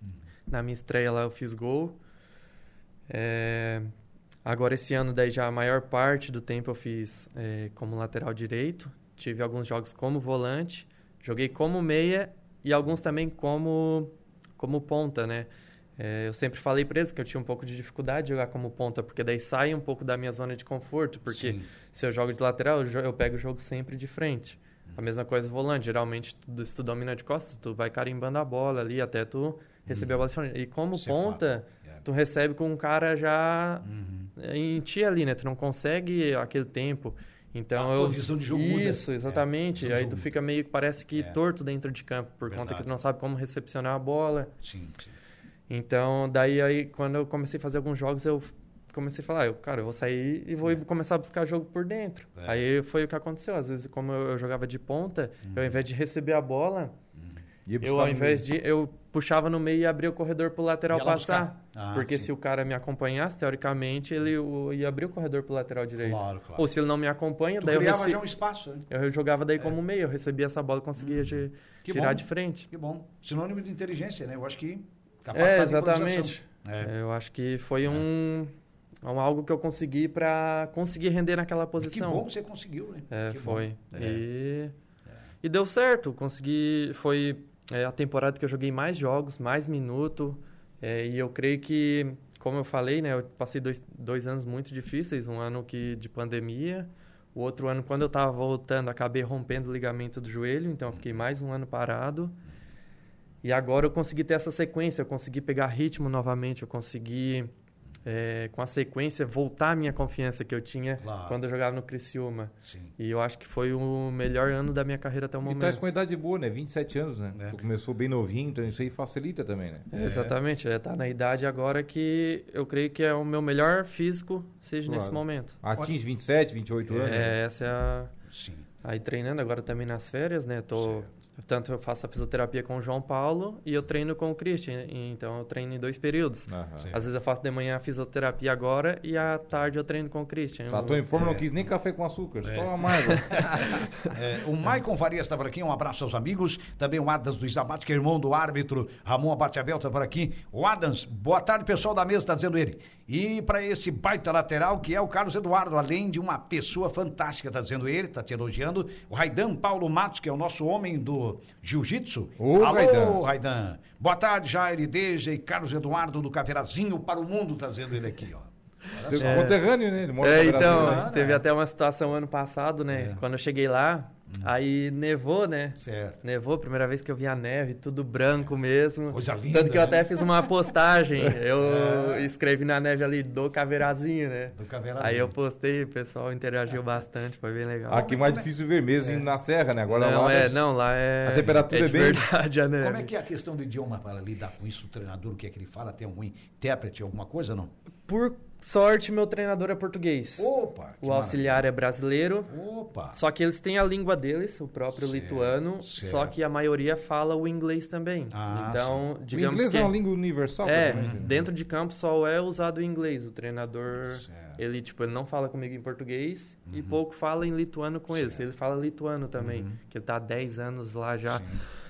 Uhum. Na minha estreia lá, eu fiz gol. É, agora, esse ano, daí já a maior parte do tempo eu fiz é, como lateral direito tive alguns jogos como volante, joguei como meia e alguns também como, como ponta, né? É, eu sempre falei para eles que eu tinha um pouco de dificuldade de jogar como ponta, porque daí sai um pouco da minha zona de conforto, porque Sim. se eu jogo de lateral, eu pego o jogo sempre de frente. A mesma coisa volante, geralmente tu, se tu domina de costas, tu vai carimbando a bola ali até tu receber uhum. a bola de E como é ponta, é tu recebe com um cara já uhum. em ti ali, né? Tu não consegue aquele tempo. Então a eu visão de jogo Isso, muda. exatamente. É, Aí tu fica meio que parece que é. torto dentro de campo por Verdade. conta que tu não sabe como recepcionar a bola. Sim, sim. Então, daí aí quando eu comecei a fazer alguns jogos, eu comecei a falar, eu, cara, eu vou sair e vou é. começar a buscar jogo por dentro. É. Aí foi o que aconteceu. Às vezes, como eu, eu jogava de ponta, uhum. eu, ao invés de receber a bola, uhum. eu ao invés de eu puxava no meio e abria o corredor pro lateral passar. Ah, porque sim. se o cara me acompanhasse, teoricamente, ele ia abrir o corredor pro lateral direito. Claro, claro. Ou se ele não me acompanha, tu daí eu rece... já um espaço. Né? Eu jogava daí é. como meio, eu recebia essa bola e conseguia hum. tirar bom. de frente. Que bom. Sinônimo de inteligência, né? Eu acho que é, exatamente. É. Eu acho que foi é. um, um, algo que eu consegui para conseguir render naquela posição. E que bom que você conseguiu, né? É, que foi. É. E, e deu certo. Consegui. Foi é, a temporada que eu joguei mais jogos, mais minuto. É, e eu creio que, como eu falei, né? Eu passei dois, dois anos muito difíceis. Um ano que de pandemia. O outro ano, quando eu estava voltando, acabei rompendo o ligamento do joelho. Então, eu fiquei mais um ano parado. E agora eu consegui ter essa sequência, eu consegui pegar ritmo novamente, eu consegui, é, com a sequência, voltar a minha confiança que eu tinha claro. quando eu jogava no Criciúma. Sim. E eu acho que foi o melhor ano da minha carreira até o momento. E tá com uma idade boa, né? 27 anos, né? É. Tu começou bem novinho, então isso aí facilita também, né? É, exatamente, é, tá na idade agora que eu creio que é o meu melhor físico, seja claro. nesse momento. Atinge 27, 28 anos? É, né? essa é a... Sim. Aí treinando agora também nas férias, né? Tô... Certo Portanto, eu faço a fisioterapia com o João Paulo e eu treino com o Christian. Então, eu treino em dois períodos. Uhum. Às vezes eu faço de manhã a fisioterapia agora e à tarde eu treino com o Christian. Tá, tô em forma, é. não quis nem café com açúcar, é. só uma amargo. (laughs) é, o Maicon Farias está por aqui, um abraço aos amigos. Também o Adams do Isabate, que é irmão do árbitro Ramon Abate Abel, está por aqui. O Adams, boa tarde, pessoal da mesa, está dizendo ele. E para esse baita lateral, que é o Carlos Eduardo, além de uma pessoa fantástica, está dizendo ele, está te elogiando. O Raidan Paulo Matos, que é o nosso homem do jiu-jitsu. Alô, Raidan. Raidan. Boa tarde, Jair Deja e Carlos Eduardo do Caveirazinho para o mundo, está dizendo ele aqui, ó. É, conterrâneo, né? Ele mora é, então, né? teve até uma situação ano passado, né? É. Quando eu cheguei lá, Hum. Aí nevou, né? Certo. Nevou, primeira vez que eu vi a neve, tudo branco mesmo. Coisa linda. Tanto que eu até fiz uma postagem. (laughs) Eu é. escrevi na neve ali do caveirazinho, né? Do caveirazinho. Aí eu postei, o pessoal interagiu bastante, foi bem legal. Aqui mais difícil ver mesmo é. na serra, né? Agora não, lá é, não, lá é. A temperatura é, é bem. verdade a neve. Como é que é a questão do idioma para lidar com isso? O treinador, o que é que ele fala? Tem algum intérprete, alguma coisa, não? Por sorte, meu treinador é português. Opa! O auxiliar maravilha. é brasileiro. Opa! Só que eles têm a língua deles, o próprio certo, lituano. Certo. Só que a maioria fala o inglês também. Ah, então, sim. digamos o inglês que é uma língua universal. É, dentro de campo só é usado o inglês. O treinador, certo. ele tipo, ele não fala comigo em português uhum. e pouco fala em lituano com eles. Ele fala lituano também, uhum. que ele tá há 10 anos lá já. Sim.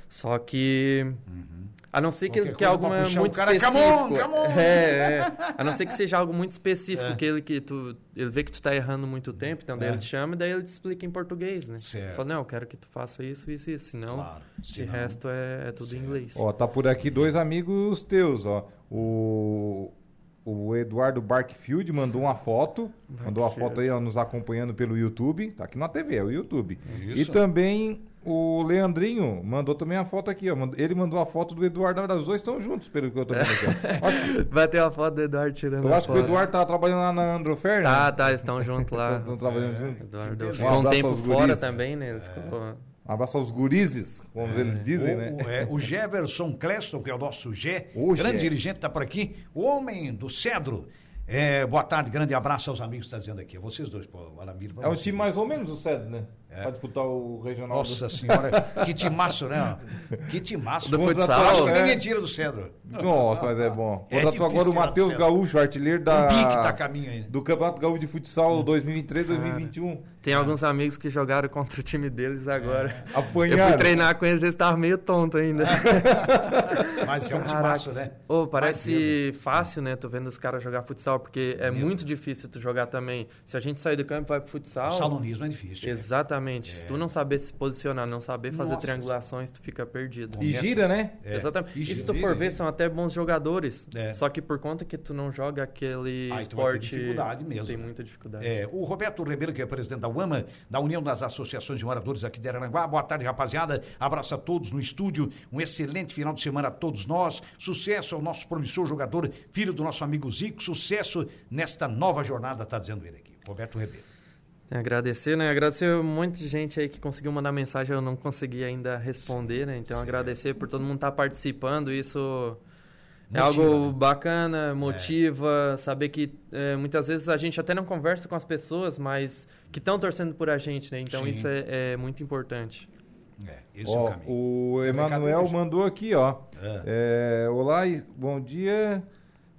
Só que uhum. A não ser que, que algo muito cara, específico. Come on, come on. É, é, A não ser que seja algo muito específico, é. que, ele, que tu, ele vê que tu tá errando muito tempo, então daí é. ele te chama e daí ele te explica em português, né? Certo. Fala, não, eu quero que tu faça isso, isso, isso. Senão, claro. Senão... o resto é, é tudo certo. em inglês. Ó, tá por aqui dois amigos teus, ó. O, o Eduardo Barkfield mandou uma foto. Barkfield. Mandou uma foto aí, ó, nos acompanhando pelo YouTube. Tá aqui na TV, é o YouTube. Isso. E também o Leandrinho mandou também a foto aqui, ó. Ele mandou a foto do Eduardo. Os dois estão juntos, pelo que eu tô vendo aqui. Vai ter uma foto do Eduardo tirando Eu acho que o Eduardo tá trabalhando lá na Androfer, Tá, né? tá, eles estão juntos lá. (laughs) Estão trabalhando é, juntos. Eduardo ficou um tempo fora também, né? Ele ficou... Um abraço aos gurizes, como é. eles dizem, o, né? É, o Jefferson Cleston, que é o nosso Gé, o grande Gé. dirigente, está por aqui. O homem do Cedro. É, boa tarde, grande abraço aos amigos que está dizendo aqui. Vocês dois, pô, Alamir. É um time mais ou menos o Cedro, né? É. Pra disputar o regional. Nossa do... (laughs) senhora, que timaço, né? Que timaço. Do futsal. Acho que ninguém é. tira do Cedro. Nossa, mas é bom. É Contratou agora o Matheus Gaúcho, artilheiro da... O Bic tá caminho ainda. Do Campeonato Gaúcho de Futsal 2023-2021. Tem alguns amigos que jogaram contra o time deles agora. É. Apanharam. Eu fui treinar com eles, eles estavam meio tontos ainda. (laughs) mas é um timaço, né? Oh, parece fácil, né? Tô vendo os caras jogar futsal, porque é muito difícil tu jogar também. Se a gente sair do campo e vai pro futsal... O salonismo é difícil. Exatamente. Exatamente. É. Se tu não saber se posicionar, não saber fazer Nossa, triangulações, tu fica perdido. E gira, né? É. Exatamente. E, gira, e se tu for ver, são até bons jogadores. É. Só que por conta que tu não joga aquele Aí esporte. Tem dificuldade mesmo. Tem né? muita dificuldade. É, o Roberto Ribeiro, que é presidente da UAMA, da União das Associações de Moradores aqui de Araranguá. Boa tarde, rapaziada. Abraço a todos no estúdio. Um excelente final de semana a todos nós. Sucesso ao nosso promissor jogador, filho do nosso amigo Zico. Sucesso nesta nova jornada, está dizendo ele aqui. Roberto Ribeiro. Agradecer, né? Agradecer um monte de gente aí que conseguiu mandar mensagem, eu não consegui ainda responder, né? Então, agradecer por todo mundo estar tá participando, isso é motiva, algo né? bacana, motiva, é. saber que é, muitas vezes a gente até não conversa com as pessoas, mas que estão torcendo por a gente, né? Então, Sim. isso é, é, muito importante. É, esse ó, é o caminho. O Emanuel mandou aqui, ó. É. é olá, bom dia.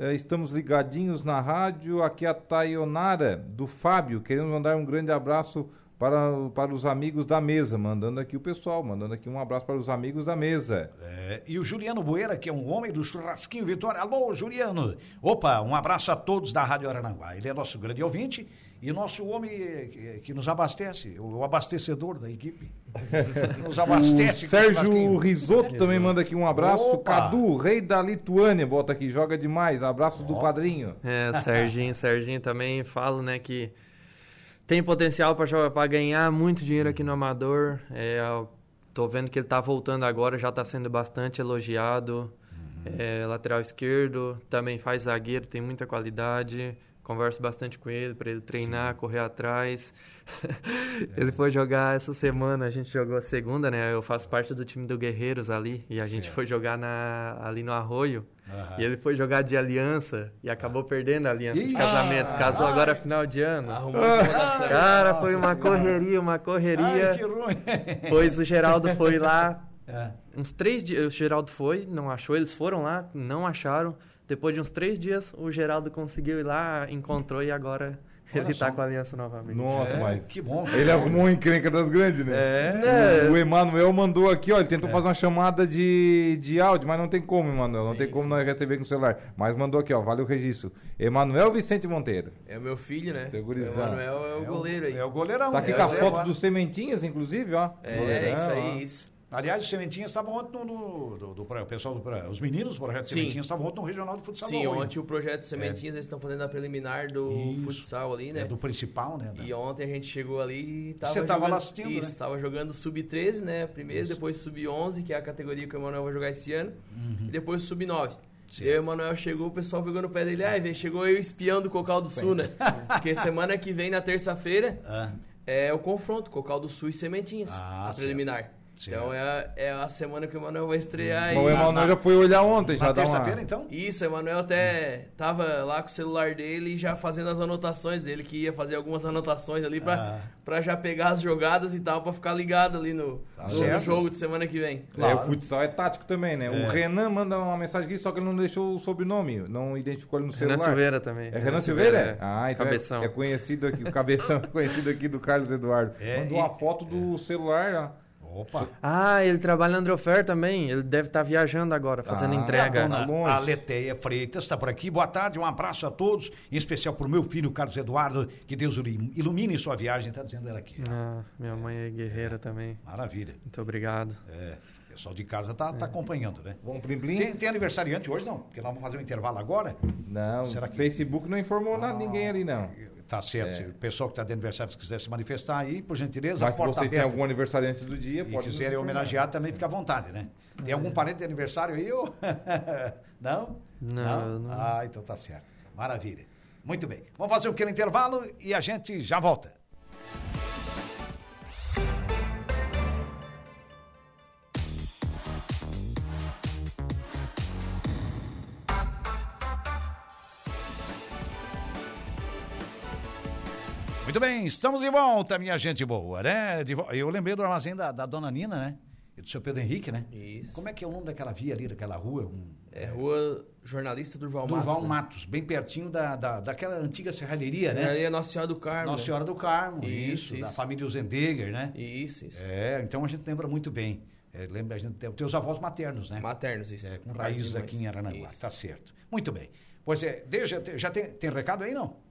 É, estamos ligadinhos na rádio. Aqui é a Tayonara, do Fábio. Queremos mandar um grande abraço para, para os amigos da mesa. Mandando aqui o pessoal, mandando aqui um abraço para os amigos da mesa. É, e o Juliano Boeira, que é um homem do churrasquinho Vitória. Alô, Juliano! Opa, um abraço a todos da Rádio Arananguá. Ele é nosso grande ouvinte e nosso homem que, que nos abastece, o abastecedor da equipe. (laughs) nos abastece. O Sérgio Risotto também manda aqui um abraço. Opa. Cadu, rei da Lituânia, bota aqui, joga demais. Abraço do padrinho. É, Serginho, Serginho também falo, né, que tem potencial para ganhar muito dinheiro aqui no Amador. É, tô vendo que ele tá voltando agora, já está sendo bastante elogiado. Uhum. É, lateral esquerdo, também faz zagueiro, tem muita qualidade converso bastante com ele para ele treinar, Sim. correr atrás. (laughs) ele foi jogar essa semana, a gente jogou a segunda, né? Eu faço parte do time do Guerreiros ali e a certo. gente foi jogar na, ali no Arroio. Uhum. E ele foi jogar de aliança e acabou perdendo a aliança Ih, de casamento. Casou ai, agora final de ano. Arrumou ah, Cara, foi uma senhora. correria, uma correria. Ai, que ruim. (laughs) Pois o Geraldo foi lá. É. Uns três dias. O Geraldo foi, não achou. Eles foram lá, não acharam. Depois de uns três dias, o Geraldo conseguiu ir lá, encontrou e agora Olha ele está com a aliança novamente. Nossa, é, mas. Que bom. Ele arrumou uma encrenca das grandes, né? É. O, o Emanuel mandou aqui, ó. Ele tentou é. fazer uma chamada de, de áudio, mas não tem como, Emanuel. Não sim, tem como sim. nós receber com o celular. Mas mandou aqui, ó. Vale o registro. Emanuel Vicente Monteiro. É o meu filho, né? O Emanuel é o goleiro aí. É o goleirão. Tá aqui com as é, fotos dos Sementinhas, inclusive, ó. É, goleirão, isso aí, ó. isso. Aliás, os Sementinhas estavam ontem no, no do, do, do, pessoal do os meninos do projeto Sim. Sementinhas estavam ontem no Regional de Futsal. Sim, ontem o projeto Sementinhas é. eles estão fazendo a preliminar do Isso. futsal ali, né? É do principal, né? Da... E ontem a gente chegou ali e tava Você estava lá assistindo, Isso, estava né? jogando sub-13, né? Primeiro, Isso. depois sub-11, que é a categoria que o Emanuel vai jogar esse ano, uhum. e depois sub-9. E aí o Emanuel chegou, o pessoal pegou no pé dele, ai, velho, chegou eu espiando o Cocal do Sul, né? (laughs) Porque semana que vem, na terça-feira, ah. é o confronto, Cocal do Sul e Sementinhas, ah, a preliminar. Certo. Então é a, é a semana que o Emanuel vai estrear. Hum. O Emanuel já foi olhar ontem, já Na terça-feira, uma... então? Isso, o Emanuel até tava lá com o celular dele já fazendo as anotações. Ele que ia fazer algumas anotações ali pra, ah. Pra já pegar as jogadas e tal, pra ficar ligado ali no, tá no jogo de semana que vem. Claro. É, o futsal é tático também, né? É. O Renan manda uma mensagem aqui, só que ele não deixou o sobrenome, não identificou ele no celular. Renan Silveira também. É Renan, Renan Silveira? Silveira? É. Ah, então é- Cabeção. É, é conhecido aqui, o Cabeção, (laughs) conhecido aqui do Carlos Eduardo. É, Mandou e... uma foto do celular, ó. Opa! Ah, ele trabalha na Androfer também. Ele deve estar tá viajando agora, fazendo ah, entrega. A, dona, a Leteia Freitas está por aqui. Boa tarde, um abraço a todos, em especial para o meu filho, Carlos Eduardo. Que Deus ilumine sua viagem, está dizendo ela aqui. Ah, minha mãe é guerreira é, também. Maravilha. Muito obrigado. É. O pessoal de casa tá, tá é. acompanhando, né? Vamos plim, plim. Tem, tem aniversariante hoje, não? Porque nós vamos fazer um intervalo agora. Não, Será que... Facebook não informou ah, ninguém ali, não. Tá certo. É. O pessoal que está de aniversário, se quiser se manifestar aí, por gentileza, Mas se vocês têm algum aniversariante do dia, e pode quiserem homenagear, também fica à vontade, né? Tem algum parente de aniversário aí? Ou... (laughs) não? não? Não? Ah, então tá certo. Maravilha. Muito bem. Vamos fazer um pequeno intervalo e a gente já volta. Muito bem, estamos de volta, minha gente boa, né? De, eu lembrei do armazém da, da dona Nina, né? E do seu Pedro Henrique, né? Isso. Como é que é o nome daquela via ali, daquela rua? Um, é, Rua Jornalista Durval Matos. Durval né? Matos, bem pertinho da, da, daquela antiga serralheria, né? Serralheria Nossa Senhora do Carmo. Nossa né? Senhora do Carmo, isso, isso, da família Zendegger, né? Isso, isso. É, então a gente lembra muito bem. É, lembra, a gente tem teus avós maternos, né? Maternos, isso. É, com raízes aqui em Aranaguá, isso. tá certo. Muito bem. Pois é, já, já tem, tem recado aí, não?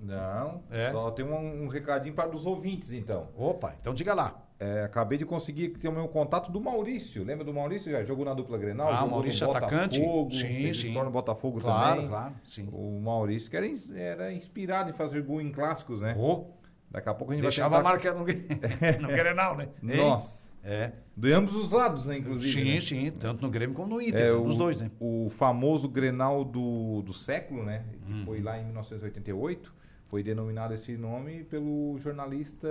Não, é? só tem um, um, recadinho para os ouvintes, então. Opa, então diga lá. É, acabei de conseguir ter o meu contato do Maurício. Lembra do Maurício? Já jogou na dupla Grenal? Ah, jogou Maurício no atacante. Botafogo, sim, sim. torna Botafogo claro, também. Claro, sim. O Maurício que era, era inspirado em fazer gol em clássicos, né? Oh. Daqui a pouco a gente Deixava vai tentar... a marca no, (laughs) (laughs) no Grenal, né? Nossa. É. De ambos os lados, né, inclusive. Sim, né? sim, tanto no Grêmio como no Inter, é, os dois, né? O famoso Grenal do, do século, né? Que hum. foi lá em 1988 foi denominado esse nome pelo jornalista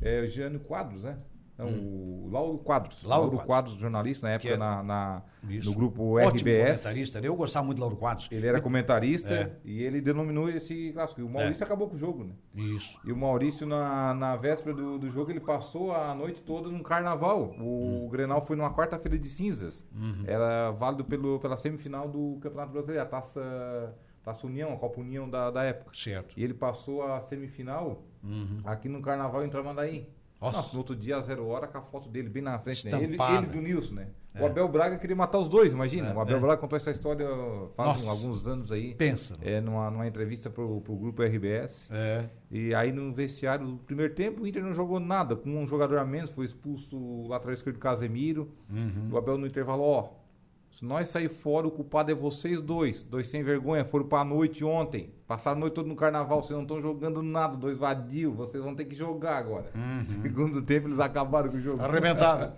é, Jânio Quadros, né? Não, hum. o Lauro Quadros. Lauro, Lauro Quadros. Quadros, jornalista, na época é... na, na no grupo Ótimo RBS. comentarista, né? eu gostava muito do Lauro Quadros. Ele era comentarista é. e ele denominou esse clássico. E o Maurício é. acabou com o jogo, né? Isso. E o Maurício, na, na véspera do, do jogo, ele passou a noite toda num carnaval. O, hum. o Grenal foi numa quarta-feira de cinzas. Uhum. Era válido pelo, pela semifinal do Campeonato Brasileiro, a taça, taça União, a Copa União da, da época. Certo. E ele passou a semifinal uhum. aqui no carnaval em Tramandaí. Nossa. Nossa, no outro dia, zero hora, com a foto dele bem na frente, né? Ele, ele do Nilson, né? É. O Abel Braga queria matar os dois, imagina. É, o Abel é. Braga contou essa história faz alguns anos aí. Pensa. É, numa, numa entrevista pro, pro grupo RBS. É. E aí no vestiário, no primeiro tempo, o Inter não jogou nada. Com um jogador a menos, foi expulso o lateral esquerdo Casemiro. Uhum. O Abel no intervalo, ó, se nós sair fora, o culpado é vocês dois. Dois sem vergonha, foram pra noite ontem. Passaram a noite toda no carnaval, vocês não estão jogando nada, dois vadios, vocês vão ter que jogar agora. Uhum. (laughs) Segundo tempo, eles acabaram com o jogo. Arrebentaram.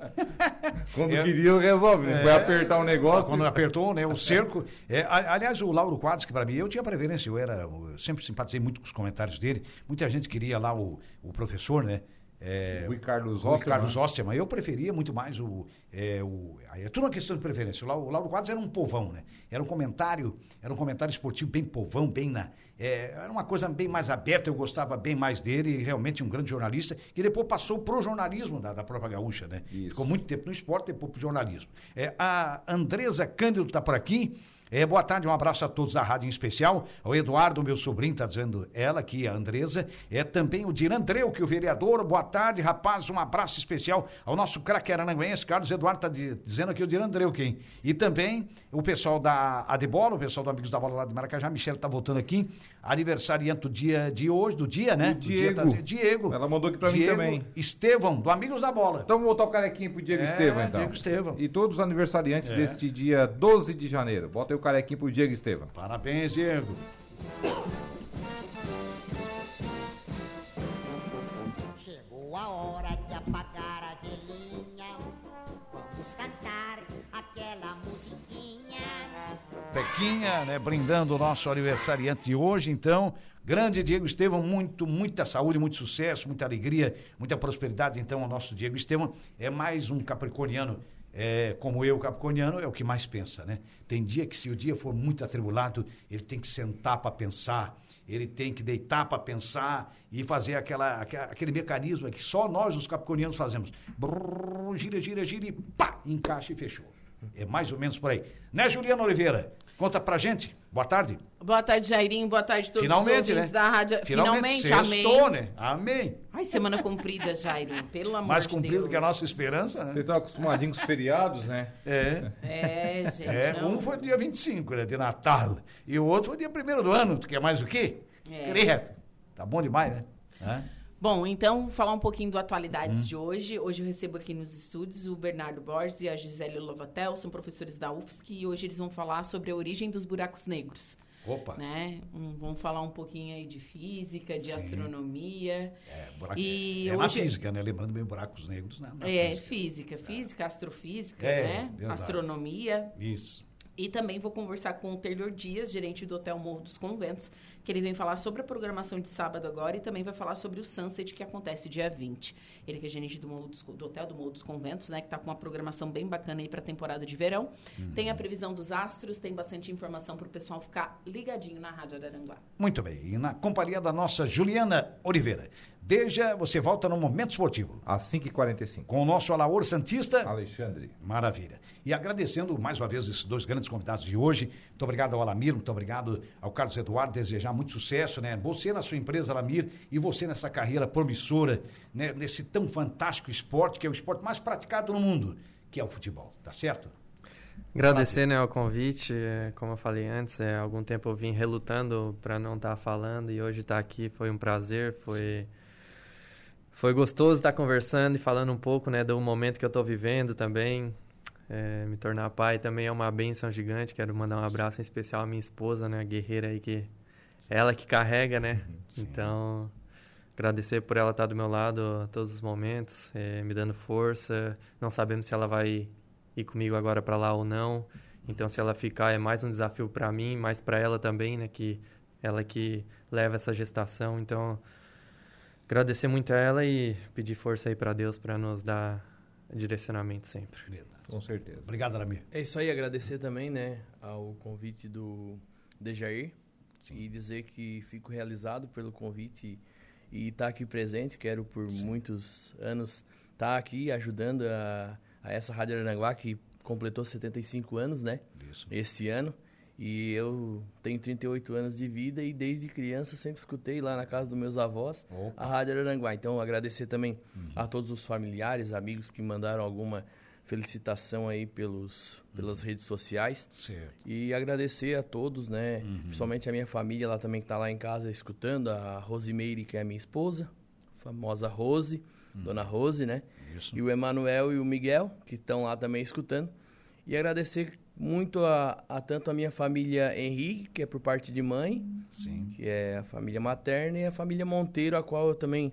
(laughs) Quando é, queriam, resolve. Né? Foi apertar o negócio. Quando apertou, né? O cerco. É, aliás, o Lauro Quadros, que para mim, eu tinha preferência, eu era. Eu sempre simpatizei muito com os comentários dele. Muita gente queria lá o, o professor, né? É, Rui Carlos Rui Carlos Osterman. Eu preferia muito mais o. É, o é tudo uma questão de preferência. O Lauro Quadros era um povão, né? Era um comentário, era um comentário esportivo bem povão, bem na. É, era uma coisa bem mais aberta, eu gostava bem mais dele, realmente um grande jornalista, que depois passou pro jornalismo da, da própria gaúcha, né? Isso. Ficou muito tempo no esporte, depois pro jornalismo. É, a Andresa Cândido está por aqui. É, boa tarde, um abraço a todos da rádio em especial. O Eduardo, meu sobrinho, está dizendo ela aqui, a Andresa. É também o Dirandreu, que é o vereador. Boa tarde, rapaz, um abraço especial ao nosso craque aranguense, Carlos Eduardo está dizendo aqui o Dirandreu quem. E também o pessoal da Adebola, o pessoal do Amigos da Bola lá de Maracajá, Michele está voltando aqui. Aniversariante do dia de hoje, do dia, né? Do Diego. Dia, tá, Diego. Ela mandou aqui para mim também. Estevão, do Amigos da Bola. Então vamos botar o carequinho pro Diego é, Estevão, então. Diego Estevão. E todos os aniversariantes é. deste dia 12 de janeiro. Bota aí o carequinho pro Diego Estevam. Parabéns, Diego. Chegou a hora de apagar Pequinha, né, brindando o nosso aniversariante hoje, então. Grande Diego Estevam, muito, muita saúde, muito sucesso, muita alegria, muita prosperidade. Então, o nosso Diego Estevam é mais um capricorniano é, como eu, capricorniano, é o que mais pensa, né? Tem dia que se o dia for muito atribulado, ele tem que sentar para pensar, ele tem que deitar para pensar e fazer aquela, aquele mecanismo que só nós, os capricornianos, fazemos. Brrr, gira, gira, gira e pá, encaixa e fechou. É mais ou menos por aí. Né, Juliana Oliveira? Conta pra gente. Boa tarde. Boa tarde, Jairinho. Boa tarde a todos Finalmente, os né? da rádio. Finalmente, Finalmente sextou, né? Amém. Ai, semana comprida, Jairinho. Pelo amor Mais de Deus. Mais cumprido que a nossa esperança, né? Vocês estão acostumadinhos com os feriados, né? É. É, gente. É, não. um foi dia 25, né? De Natal. E o outro foi dia 1 do ano. Tu quer mais o quê? É. Credo. Tá bom demais, né? É. Bom, então, falar um pouquinho do Atualidades hum. de hoje. Hoje eu recebo aqui nos estúdios o Bernardo Borges e a Gisele Lovatel, são professores da UFSC, e hoje eles vão falar sobre a origem dos buracos negros. Opa! Né? Um, vamos falar um pouquinho aí de física, de Sim. astronomia. É, buraco, e é, é hoje... na física, né? Lembrando bem buracos negros, né? Na é, física, física, física astrofísica, é, né? Verdade. Astronomia. Isso. E também vou conversar com o Taylor Dias, gerente do Hotel Morro dos Conventos, que ele vem falar sobre a programação de sábado agora e também vai falar sobre o Sunset que acontece dia 20. Ele que é gerente do, dos, do Hotel do Morro dos Conventos, né, que está com uma programação bem bacana aí para a temporada de verão. Uhum. Tem a previsão dos astros, tem bastante informação para o pessoal ficar ligadinho na Rádio Araranguá. Muito bem. E na companhia da nossa Juliana Oliveira. Deja, você volta no Momento Esportivo. Às 5h45. Com o nosso Alaor Santista. Alexandre. Maravilha. E agradecendo mais uma vez esses dois grandes convidados de hoje. Muito obrigado ao Alamir, muito obrigado ao Carlos Eduardo. Desejar muito sucesso, né? Você na sua empresa, Alamir, e você nessa carreira promissora, né? nesse tão fantástico esporte, que é o esporte mais praticado no mundo, que é o futebol. Tá certo? Agradecer né, ao convite, é, como eu falei antes, é, há algum tempo eu vim relutando para não estar tá falando e hoje estar tá aqui foi um prazer, foi Sim foi gostoso estar conversando e falando um pouco, né, do momento que eu estou vivendo também. É, me tornar pai também é uma benção gigante. Quero mandar um abraço em especial à minha esposa, né, a guerreira aí que Sim. ela que carrega, né? Uhum. Sim. Então, agradecer por ela estar do meu lado a todos os momentos, é, me dando força. Não sabemos se ela vai ir comigo agora para lá ou não. Então, se ela ficar, é mais um desafio para mim, mais para ela também, né? Que ela que leva essa gestação. Então, agradecer muito a ela e pedir força aí para Deus para nos dar direcionamento sempre. Com certeza. Obrigado, Aramir. É isso aí, agradecer também, né, ao convite do Dejair Sim. e dizer que fico realizado pelo convite e estar tá aqui presente. Quero por Sim. muitos anos estar tá aqui ajudando a, a essa Rádio Aranguá que completou 75 anos, né? Isso. Esse ano. E eu tenho 38 anos de vida e desde criança sempre escutei lá na casa dos meus avós Opa. a Rádio Aranguá. Então agradecer também uhum. a todos os familiares, amigos que mandaram alguma felicitação aí pelos, pelas uhum. redes sociais. Certo. E agradecer a todos, né? Uhum. Principalmente a minha família lá também que está lá em casa escutando, a Rosimeire, que é a minha esposa, a famosa Rose, uhum. Dona Rose, né? Isso. E o Emanuel e o Miguel, que estão lá também escutando. E agradecer muito a, a, tanto a minha família Henrique, que é por parte de mãe, Sim. que é a família materna, e a família Monteiro, a qual eu também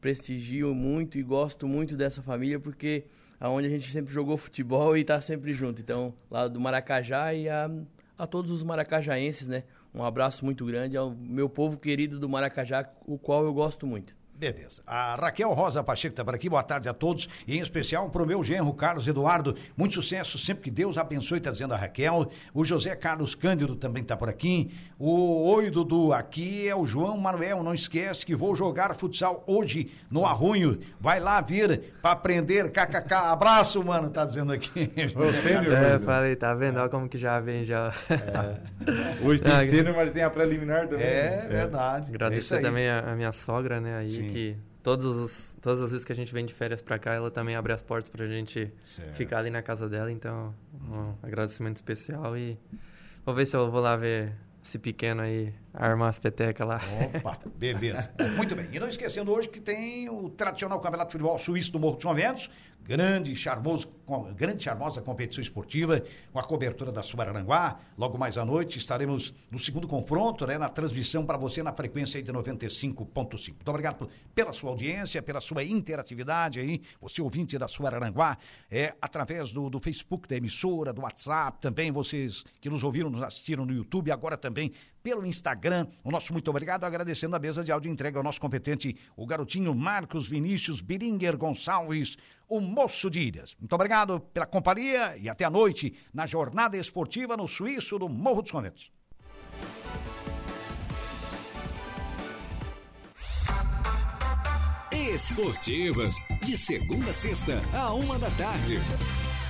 prestigio muito e gosto muito dessa família, porque aonde a gente sempre jogou futebol e está sempre junto. Então, lá do Maracajá e a, a todos os maracajaenses, né? Um abraço muito grande ao meu povo querido do Maracajá, o qual eu gosto muito. Beleza. A Raquel Rosa Pacheco está por aqui. Boa tarde a todos. E em especial para o meu genro, Carlos Eduardo. Muito sucesso, sempre que Deus abençoe, está dizendo a Raquel. O José Carlos Cândido também está por aqui. O Oi, Dudu. Aqui é o João Manuel. Não esquece que vou jogar futsal hoje no Arrunho. Vai lá vir para aprender. KKK. Abraço, mano, tá dizendo aqui. Você, é, falei, tá vendo? Olha como que já vem já. É. Hoje tem ah, mas tem a preliminar também. É, é. verdade. Agradecer é também a, a minha sogra, né, aí. Sim que todos os, todas as vezes que a gente vem de férias para cá, ela também abre as portas para a gente certo. ficar ali na casa dela. Então, um agradecimento especial e vou ver se eu vou lá ver esse pequeno aí armar as petecas lá. Opa, (laughs) beleza. Muito bem. E não esquecendo hoje que tem o tradicional Campeonato Futebol Suíço do Morro dos Conventos, grande, charmoso, grande charmosa competição esportiva com a cobertura da Subaranguá. Logo mais à noite estaremos no segundo confronto, né, na transmissão para você na frequência de 95.5. Muito obrigado por, pela sua audiência, pela sua interatividade aí, você ouvinte da Subaranguá, é através do, do Facebook da emissora, do WhatsApp, também vocês que nos ouviram, nos assistiram no YouTube, agora também pelo Instagram. O nosso muito obrigado, agradecendo a mesa de áudio entrega ao nosso competente, o garotinho Marcos Vinícius Biringer Gonçalves, o Moço de Ilhas. Muito obrigado pela companhia e até a noite na jornada esportiva no Suíço do Morro dos Conventos. Esportivas, de segunda a sexta, a uma da tarde.